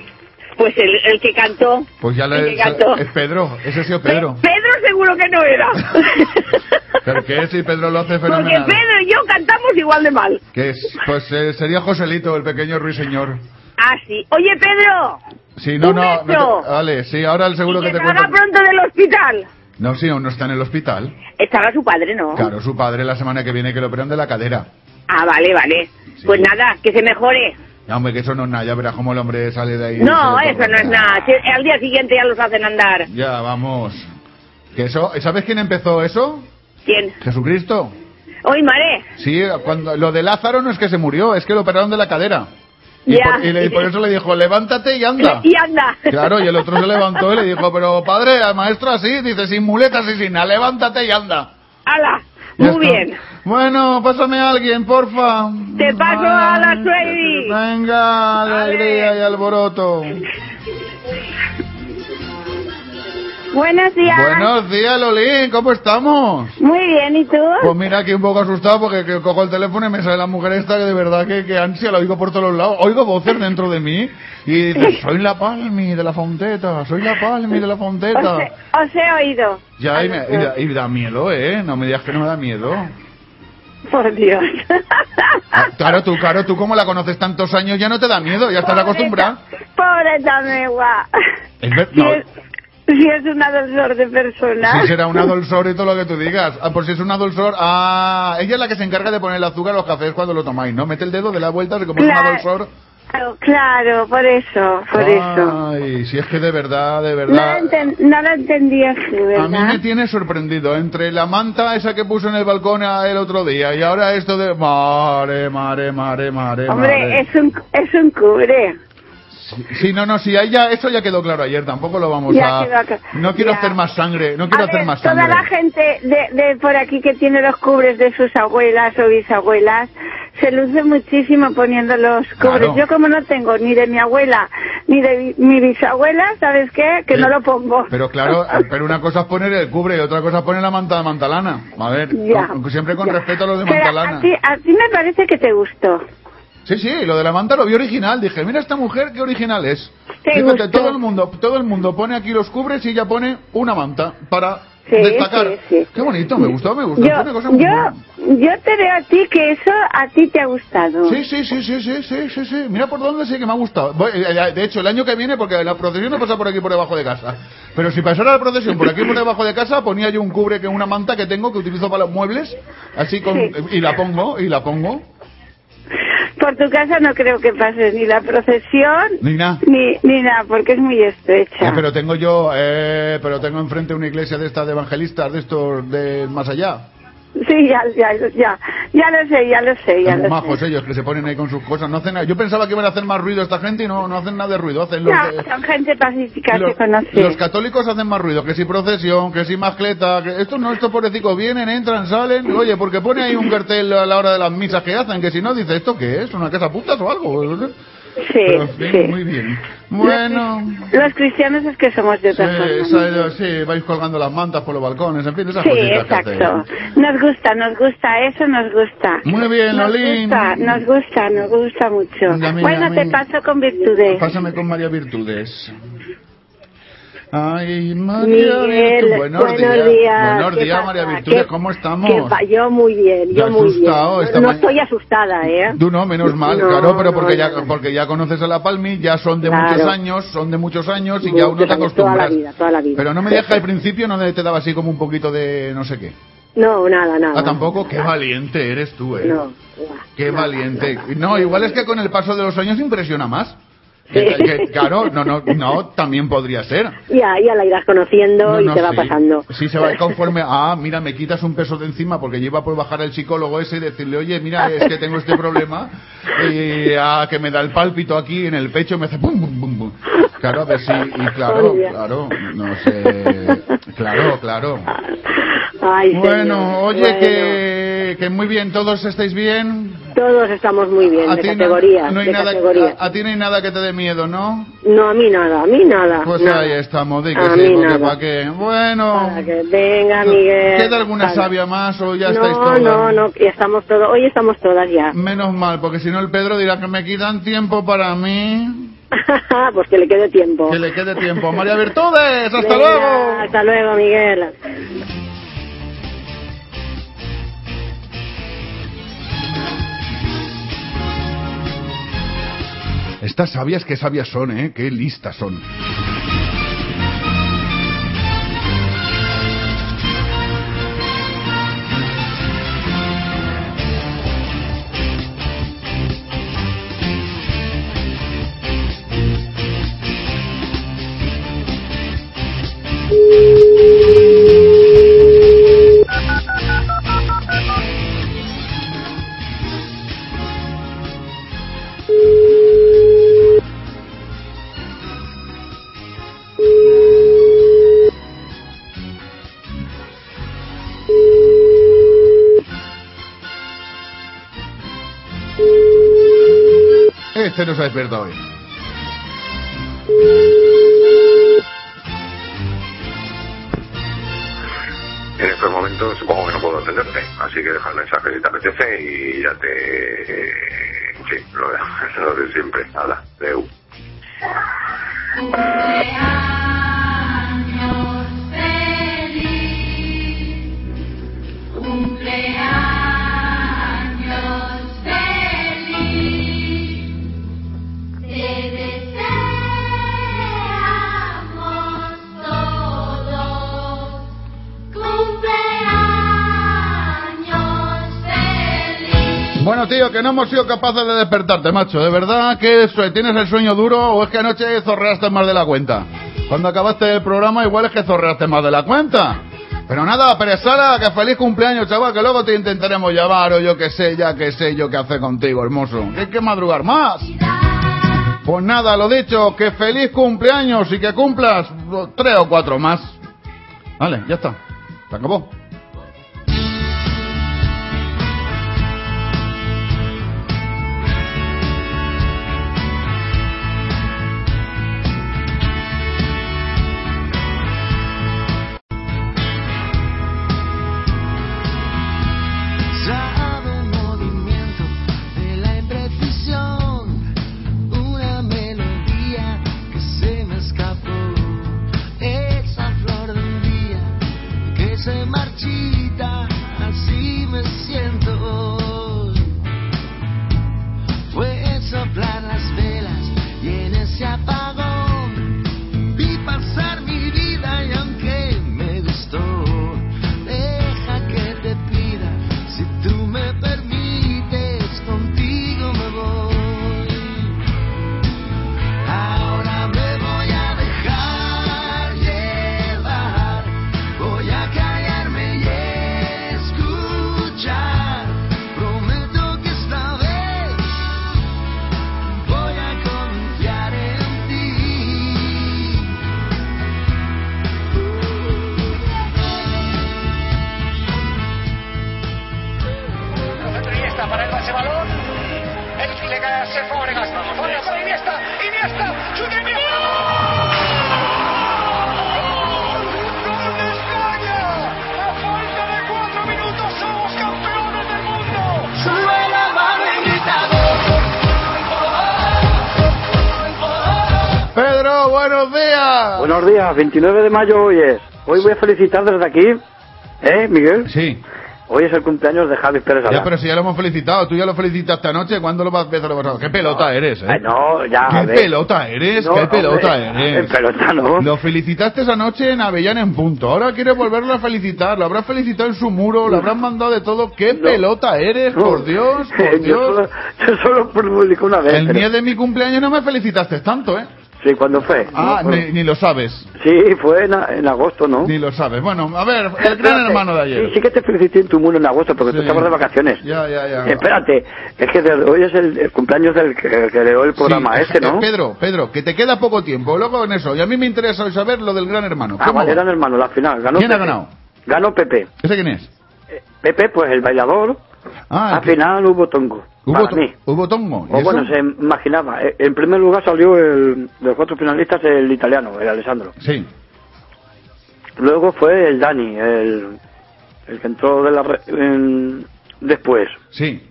Pues el, el que cantó. Pues ya le, que cantó. es Pedro, ese ha sido Pedro. Pedro seguro que no era. [laughs] ¿Pero qué si Pedro lo hace Porque fenomenal? Pedro y yo cantamos igual de mal. ¿Qué es? Pues eh, sería Joselito, el pequeño ruiseñor. Ah, sí. Oye, Pedro. Sí, no, no, no te- vale, sí, ahora el seguro y que que te cuento. pronto del hospital. No, sí, aún no está en el hospital. Estará su padre, ¿no? Claro, su padre la semana que viene que lo operan de la cadera. Ah, vale, vale. Pues nada, que se mejore. Ya, hombre, que eso no es nada, ya verás cómo el hombre sale de ahí. No, eso no es nada. Si al día siguiente ya los hacen andar. Ya, vamos. Que eso, ¿sabes quién empezó eso? ¿Quién? Jesucristo. Oye, Mare. Sí, cuando lo de Lázaro no es que se murió, es que lo operaron de la cadera. Y, por, y le- y por eso le dijo, levántate y anda. [laughs] Y anda. Claro, y el otro se levantó y le dijo, pero padre, al maestro así, dice, sin muletas y sin nada, levántate y anda. ¡Hala! Muy bien. Bueno, pásame a alguien, porfa. Te paso a la Suedi. Venga, alegría y alboroto. Buenos días. Buenos días, Lolín, ¿cómo estamos? Muy bien, ¿y tú? Pues mira, aquí un poco asustado porque que cojo el teléfono y me sale la mujer esta que de verdad que, que ansia, la oigo por todos lados. Oigo voces dentro de mí y dice, soy la Palmi de la Fonteta, soy la Palmi de la Fonteta. Os he, os he oído. Ya, y, me- y da, y da miedo, ¿eh? No me digas que no me da miedo. Por Dios. Ah, Claro, tú, claro, tú como la conoces tantos años ya no te da miedo, ya estás acostumbrada. Pobre Tamegua. Es ver- Si no, es, si es un adolescente de persona. si será una dolsor y todo lo que tú digas. Ah, por si es una dolsor, ah, ella es la que se encarga de poner el azúcar a los cafés cuando lo tomáis, ¿no? Mete el dedo de la vuelta y como es una Claro. Claro, claro, por eso, por eso. Ay, si es que de verdad, de No lo, verdad. no lo entendías tú, A mí me ¿verdad? tiene sorprendido entre la manta esa que puso en el balcón el otro día y ahora esto de mare, mare, mare, mare, Hombre, mare. es un, es un cubre. Sí, no, no, sí, ahí ya, eso ya quedó claro ayer, tampoco lo vamos Ya a... No quiero ya. hacer más sangre, no quiero A hacer ver, más toda sangre. la gente de, de por aquí que tiene los cubres de sus abuelas o bisabuelas se luce muchísimo poniendo los cubres. Claro. Yo como no tengo ni de mi abuela ni de mi, bisabuela, ¿sabes qué? Que Sí. no lo pongo. Pero claro, [laughs] pero una cosa es poner el cubre y otra cosa es poner la manta de mantalana. A ver, con- siempre con ya. respeto a los de Pero mantalana. a ti, a ti me parece que te gustó. Sí, sí, lo de la manta lo vi original. Dije, mira esta mujer qué original es. Te Fíjate, todo el mundo, todo el mundo pone aquí los cubres y ella pone una manta para Sí, destacar. sí, sí. Qué bonito, me gustó, me gustó. Yo, cosa muy yo, yo te veo a ti que eso a ti te ha gustado. Sí, sí, sí, sí, sí, sí, sí, sí. Mira por dónde sí que me ha gustado. Voy- eh, eh, De hecho, el año que viene, porque la procesión no pasa por aquí por debajo de casa. Pero si pasara la procesión por aquí por debajo de casa, ponía yo un cubre que una manta que tengo que utilizo para los muebles, así con y la pongo y la pongo. Por tu casa no creo que pase ni la procesión Ni nada. ni, ni nada, porque es muy estrecha. Eh, pero tengo yo, eh, pero tengo enfrente una iglesia de estas de evangelistas, de estos de más allá. Sí, ya, ya, ya, ya lo sé, ya lo sé, ya Son lo majos sé. ellos que se ponen ahí con sus cosas. No hacen nada. Yo pensaba que iban a hacer más ruido esta gente y no, no hacen nada de ruido. Hacen los, son gente pacífica, los, se conoce. los católicos hacen más ruido. Que si procesión, que si mascleta. Que estos no, estos pobrecicos vienen, entran, salen. Oye, porque pone ahí un cartel a la hora de las misas que hacen. Que si no, dice, ¿esto qué es? ¿Una casa putas o algo? Sí, sí. muy bien. Bueno, Los cristianos es que somos de sí, otra forma. esa- sí, vais colgando las mantas por los balcones, en fin, esas Sí, cositas exacto. Nos gusta, nos gusta, eso nos gusta. Muy bien, nos Lolín. Gusta, nos gusta, nos gusta mucho. Mira, bueno, te paso con virtudes. Pásame con María Virtudes. Ay, María Miguel. Buenos, buenos días. días. Buenos ¿Qué días, pasa? María Virtudes. ¿Qué- ¿Cómo estamos? Yo muy bien, ¿Te yo muy bien. asustado esta No ma- estoy asustada, ¿eh? Tú no, menos mal, No, claro, pero porque no, ya no. porque ya conoces a la Palmi, ya son de Claro. muchos años, son de muchos años y ya uno te años, Toda la acostumbras. vida, toda la vida. Pero no me deja al principio, no te daba así como un poquito de no sé qué. No, nada, nada. Ah, tampoco, qué valiente eres tú, eh. No. Qué valiente. No, igual es que con el paso de los años impresiona más. Sí. Que- que, claro, no, no, no, también podría ser. Ya, ya la irás conociendo No, y no, te va sí. pasando. Sí, se va conforme. Ah, mira, me quitas un peso de encima porque lleva por bajar el psicólogo ese y decirle, oye, mira, es que tengo este problema y ah, que me da el pálpito aquí en el pecho y me hace pum, pum, pum, pum. Claro, a ver si. Y claro, claro, no sé. Claro, claro. Ay, Bueno, señor. oye, Bueno, que, que muy bien, todos estáis bien. Todos estamos muy bien, de categoría, no hay de nada, categoría. a, a ti no hay nada que te dé miedo, ¿no? No, a mí nada, a mí nada. Pues nada. ahí estamos, di que A sí, porque para qué. Bueno. Para que venga, Miguel. ¿Queda alguna Vale. sabia más o ya no, estáis todas? no, no, ya estamos todos, hoy estamos todas ya. Menos mal, porque si no el Pedro dirá que me quitan tiempo para mí. [laughs] pues que le quede tiempo. Que le quede tiempo. María Virtudes, hasta Venga, luego. Hasta luego, Miguel. Estas sabias, qué sabias son, ¿eh? Qué listas son. Este no se ha despertado hoy. En estos momentos supongo que no puedo atenderte, así que deja el mensaje si te apetece y ya te... Sí, lo de, [laughs] lo de siempre. Hala, Deu. Bueno, tío, que no hemos sido capaces de despertarte, macho. ¿De verdad que eso, tienes el sueño duro o es que anoche zorreaste más de la cuenta? Cuando acabaste el programa igual es que zorreaste más de la cuenta. Pero nada, Peresala, que feliz cumpleaños, chaval, que luego te intentaremos llamar o yo que sé, ya que sé yo qué hacer contigo, hermoso. Que que madrugar más. Pues nada, lo dicho, que feliz cumpleaños y que cumplas tres o cuatro más. Vale, ya está. Se acabó. Buenos días. Buenos días, 29 de mayo hoy es. Hoy voy a felicitar desde aquí, ¿eh, Miguel? Sí. Hoy es el cumpleaños de Javi Pérez Ya, Alá. pero si ya lo hemos felicitado, tú ya lo felicitaste anoche, ¿cuándo lo vas a empezar a pasar? ¿Qué pelota eres, eh? Ay, no, ya, a ¿Qué ver. pelota eres? No, ¿Qué pelota hombre, eres? pelota no. Lo felicitaste esa noche en Avellana en punto. Ahora quieres volverlo a felicitar. Lo habrás felicitado en su muro, lo habrás mandado de todo. ¿Qué pelota eres? Por Dios, por [laughs] Yo Dios. solo, yo solo publico una vez. El pero- día de mi cumpleaños no me felicitaste tanto, ¿eh? Sí, ¿cuándo fue? Ah, No, ni, ni lo sabes. Sí, fue en, en agosto, ¿no? Ni lo sabes. Bueno, a ver, el gran hermano de ayer. Sí, sí que te felicité en tu muro en agosto, porque tú Sí. estabas de vacaciones. Ya, ya, ya. Espérate, es que hoy es el, el cumpleaños del que, que le el programa Sí, este, ¿no? eh, Pedro, Pedro, que te queda poco tiempo. Luego en eso. Y a mí me interesa hoy saber lo del gran hermano. Ah, ¿Cómo vale, va? eran hermanos, la final. Ganó ¿Quién ha ganado? Ganó Pepe. ¿Ese quién es? Pepe, pues el bailador. Ah, Al final hubo tongo. Hubo, para mí. hubo tongo. ¿Y O eso? bueno, se imaginaba. Eh, En primer lugar salió el, de los cuatro finalistas el italiano, el Alessandro. Sí. Luego fue el Dani, el, el que entró de la en- después. Sí.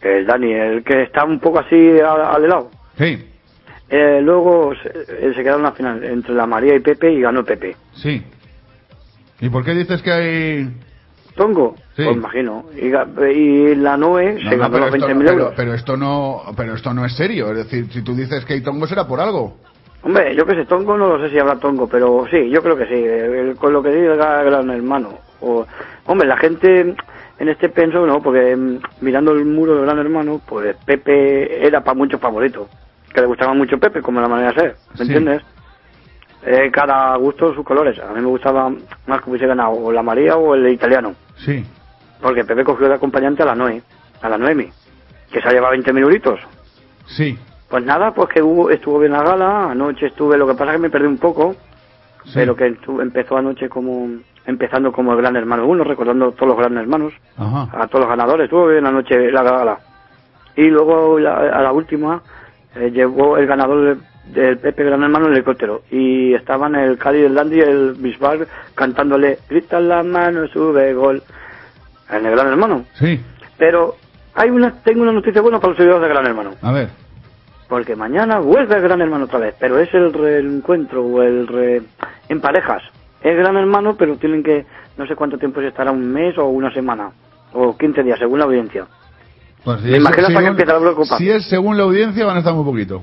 El Dani, el que está un poco así al, al lado. Sí. Eh, luego se, eh, se quedaron en la final entre la María y Pepe y ganó Pepe. Sí. ¿Y por qué dices que hay...? Tongo, Sí. pues imagino. Y, la Noe No, se no, ganó los esto, 20.000 no- pero, euros. pero esto no, pero esto no es serio. Es decir, si tú dices que hay tongo será por algo. Hombre, yo que sé, Tongo no lo sé si habrá Tongo, pero sí, yo creo que sí, el- con lo que diga Gran Hermano. O, hombre, la gente en este penso, no, porque mm, mirando el muro de Gran Hermano, pues Pepe era para muchos favoritos, que le gustaba mucho Pepe, como la manera de ser, ¿me Sí. entiendes? Eh, cada gusto sus colores. A mí me gustaba más que hubiese ganado o la María o el italiano, Sí. porque Pepe cogió de acompañante a la Noe, a la Noemi, que se ha llevado 20 minutitos. Sí. Pues nada, pues que hubo, estuvo bien la gala, anoche estuve, lo que pasa es que me perdí un poco, pero que estu- empezó anoche como, empezando como el Gran Hermano 1, recordando todos los Gran Hermanos, Ajá. a todos los ganadores, estuvo bien anoche la gala. Y luego la- a la última, eh, llevó el ganador del, Pepe Gran Hermano en el helicóptero, y estaban el Cali, el Dandy y el Bisbal cantándole, grita la mano, sube gol, en el Gran Hermano. Sí. Pero hay una, tengo una noticia buena para los seguidores de Gran Hermano. A ver. Porque mañana vuelve el Gran Hermano otra vez, pero es el reencuentro o el re... en parejas. Es Gran Hermano, pero tienen que, no sé cuánto tiempo se estará, un mes o una semana, o 15 días, según la audiencia. Pues si Me imagino hasta que la. Si es según la audiencia, van a estar muy poquito.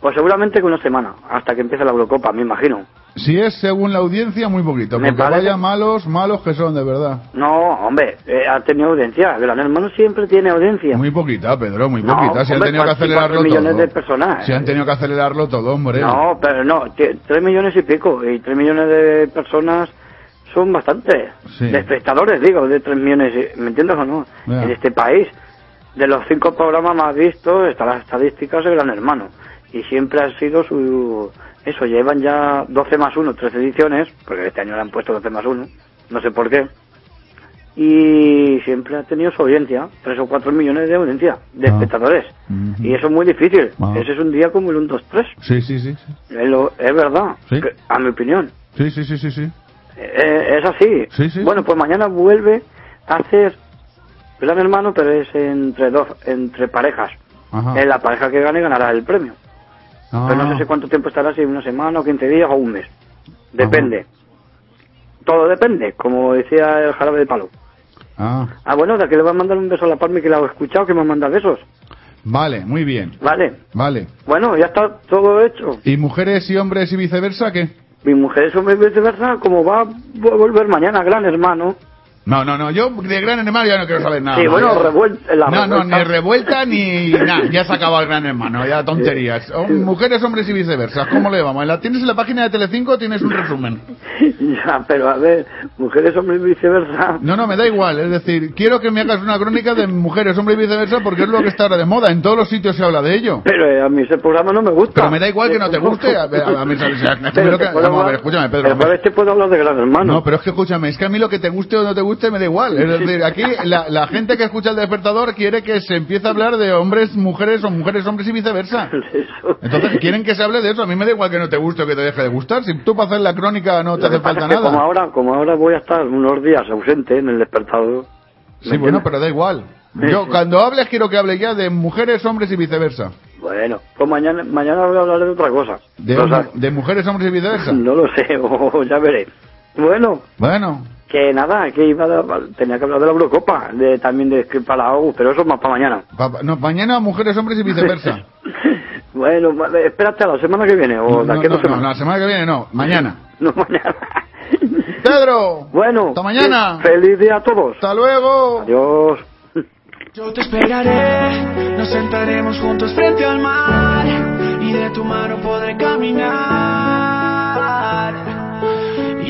Pues seguramente que una semana, hasta que empiece la Eurocopa, me imagino. Si es según la audiencia, muy poquito. Me Porque parece- vaya malos, malos que son, de verdad. No, hombre, eh, ha tenido audiencia. El Gran Hermano siempre tiene audiencia. Muy poquita, Pedro, muy No, poquita. Si han tenido que acelerarlo millones todo. de personas. Si han tenido que acelerarlo todo, hombre. No, pero no, tres millones y pico, y tres millones de personas son bastantes. Sí. De espectadores, digo, de tres millones, y- ¿me entiendes o no? En este país, de los cinco programas más vistos, están las estadísticas de Gran Hermano. Y siempre ha sido su... Eso, llevan ya 12 más 1, 13 ediciones, porque este año le han puesto 12 más 1, no sé por qué. Y siempre ha tenido su audiencia, tres o cuatro millones de audiencia, de espectadores. Y eso es muy difícil. Ah. Ese es un día como el 1, 2, 3. Sí, sí, sí. sí. Es, lo- es verdad, Sí. que- a mi opinión. Sí, sí, sí, sí, sí. Eh, es así. Sí, sí. Bueno, pues mañana vuelve a hacer Gran Hermano, pero es entre dos, entre parejas. Ajá. Es la pareja que gane ganará el premio. Ah. Pero no sé cuánto tiempo estará, si una semana o 15 días o un mes. Depende. Todo depende, como decía el jarabe de palo. Ah, Ah, bueno, de que le va a mandar un beso a la Palma y que la he escuchado, que me manda besos. vale, muy bien. Vale. Vale. Bueno, ya está todo hecho. ¿Y mujeres y hombres y viceversa qué? Mi mujer es hombre y viceversa, como va a volver mañana Gran Hermano. No, no, no, yo de Gran Hermano ya no quiero saber nada. Sí, más. bueno, revuelta- la no, no, ni revuelta ni nada. Ya se acabó el Gran Hermano, ya tonterías. Oh, mujeres, hombres y viceversa. ¿Cómo le vamos? ¿En la- ¿Tienes en la página de Telecinco o tienes un resumen? [laughs] Ya, pero a ver, mujeres, hombres y viceversa. No, no, me da igual. Es decir, quiero que me hagas una crónica de mujeres, hombres y viceversa porque es lo que está ahora de moda. En todos los sitios se habla de ello. Pero eh, a mí ese programa no me gusta. Pero me da igual que no te guste. A, ver, a- a mí, es que lo te vamos a ver, escúchame, Pedro. Pero para este puedo hablar de Gran Hermano. No, pero es que escúchame, es que a mí lo que te guste o no te guste guste me da igual. Es [laughs] decir, aquí la, la gente que escucha el despertador quiere que se empiece a hablar de hombres, mujeres o mujeres, hombres y viceversa. [laughs] Entonces quieren que se hable de eso. A mí me da igual que no te guste o que te deje de gustar. Si tú para hacer la crónica no te hace falta que como nada. ahora, como ahora voy a estar unos días ausente en el despertador. Sí, bueno, pero da igual. Yo cuando hables quiero que hable ya de mujeres, hombres y viceversa. Bueno, pues mañana, mañana voy a hablar de otra cosa. De, de mujeres, hombres y viceversa. [laughs] no lo sé, o ya veré. Bueno, Bueno, que nada, que iba a, tenía que hablar de la Eurocopa, de, también de que para August, pero eso es más para mañana. pa- no, mañana mujeres, hombres y viceversa. [laughs] Bueno, espérate a la semana que viene, o No, no, no, la semana que viene no, mañana. [laughs] No, mañana. [laughs] Pedro, Bueno, hasta mañana. Feliz día a todos. Hasta luego. Adiós. Yo te esperaré, nos sentaremos juntos frente al mar y de tu mano podré caminar.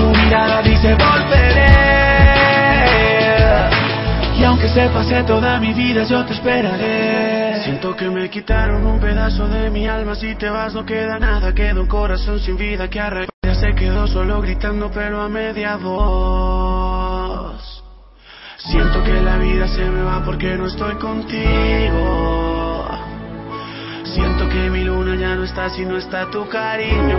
tu mirada dice volveré. Y aunque se pase toda mi vida, yo te esperaré. Siento que me quitaron un pedazo de mi alma. Si te vas, no queda nada. Queda un corazón sin vida que. Ya se quedó solo gritando, pero a media voz. Siento que la vida se me va porque no estoy contigo. Siento que mi luna ya no está si no está tu cariño.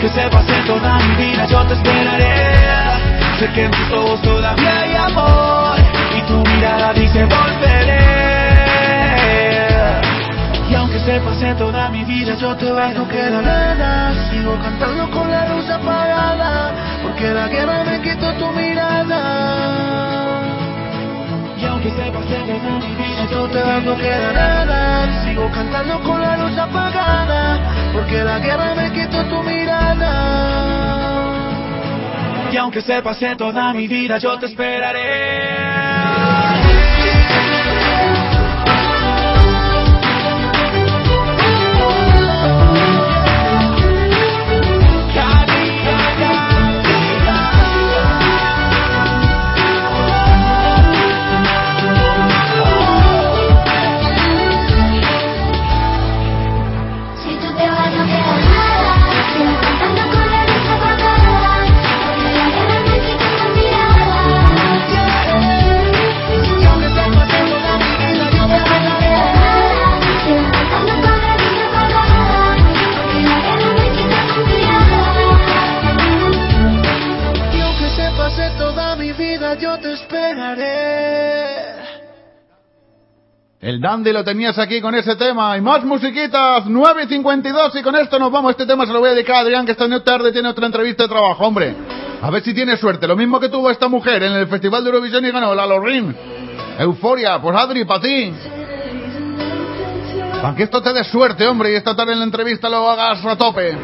Aunque se pase toda mi vida, yo te esperaré. Sé que en tus ojos todavía hay amor y tu mirada dice volveré. Y aunque se pase toda mi vida, yo te voy no queda nada. Sigo cantando con la luz apagada, porque la guerra me quitó tu mirada. Y aunque se pase toda mi vida, yo te no queda nada. Sigo cantando con la luz apagada, porque la guerra me quitó tu mirada. Y aunque se pase toda mi vida, yo te esperaré. El Dandy lo tenías aquí con ese tema. Y más musiquitas, 9 y 52 y con esto nos vamos. Este tema se lo voy a dedicar a Adrián que esta tarde tiene otra entrevista de trabajo, hombre. A ver si tiene suerte. Lo mismo que tuvo esta mujer en el Festival de Eurovisión y ganó la Lorin. Euforia, pues Adri, para ti. Para que esto te dé suerte, hombre, y esta tarde en la entrevista lo hagas a tope.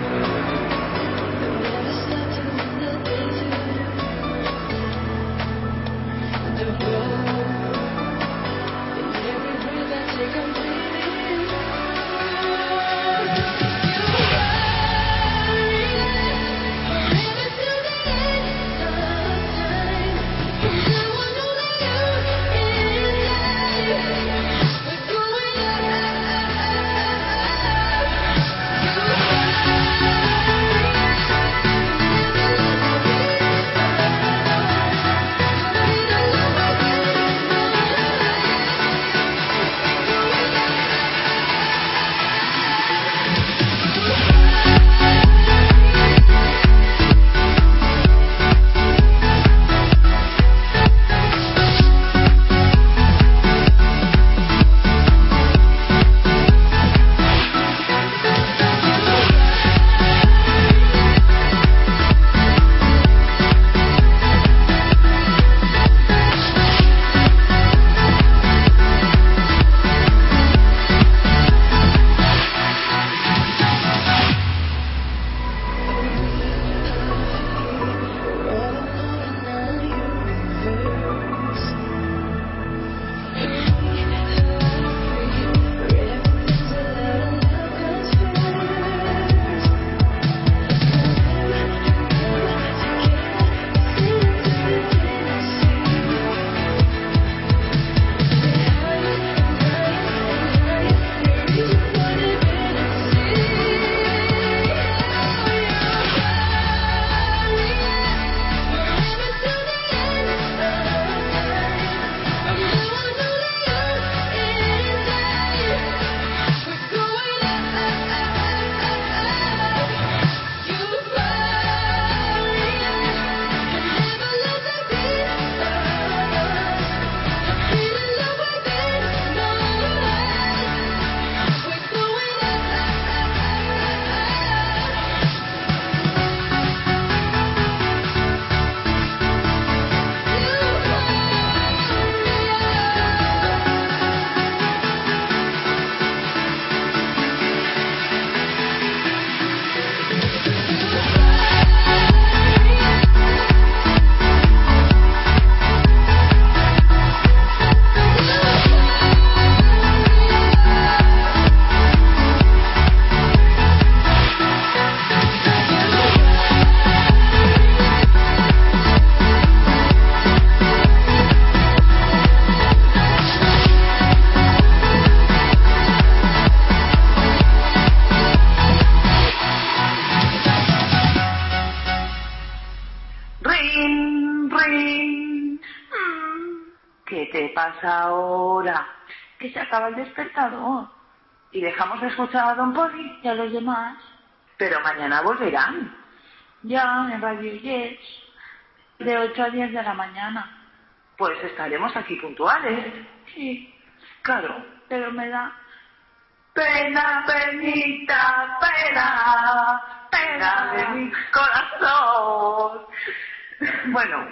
Se acaba el despertador. Y dejamos de escuchar a Don Poli y a los demás. Pero mañana volverán. Ya, en Radio Yes. De 8 a 10 de la mañana. Pues estaremos aquí puntuales. Sí, claro, pero me da pena, penita, pena, pena de mi corazón. Bueno,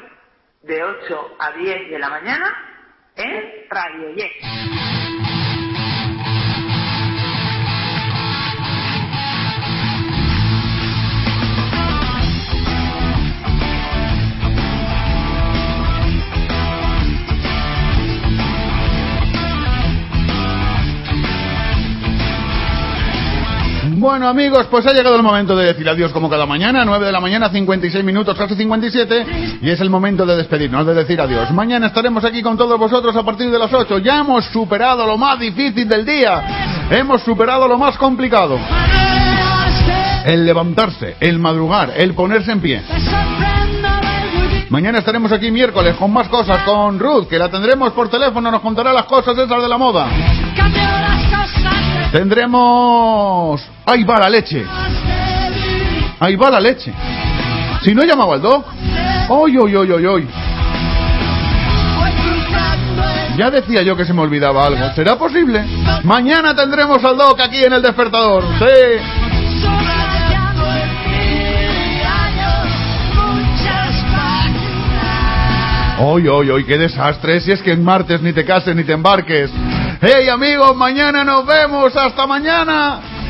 de 8 a 10 de la mañana en Radio Yes. Bueno amigos, pues ha llegado el momento de decir adiós como cada mañana, 9 de la mañana, 56 minutos, casi 57, y es el momento de despedirnos, de decir adiós. Mañana estaremos aquí con todos vosotros a partir de las 8. Ya hemos superado lo más difícil del día, hemos superado lo más complicado. El levantarse, el madrugar, el ponerse en pie. Mañana estaremos aquí miércoles con más cosas, con Ruth, que la tendremos por teléfono, nos contará las cosas esas de la moda. Tendremos... Ahí va la leche. Ahí va la leche. Si no llamaba al doc. Hoy, hoy, hoy, hoy, hoy. Ya decía yo que se me olvidaba algo. ¿Será posible? Mañana tendremos al doc aquí en el despertador. Sí. Hoy, hoy, hoy, qué desastre. Si es que en martes ni te cases ni te embarques. Hey amigos, mañana nos vemos. Hasta mañana.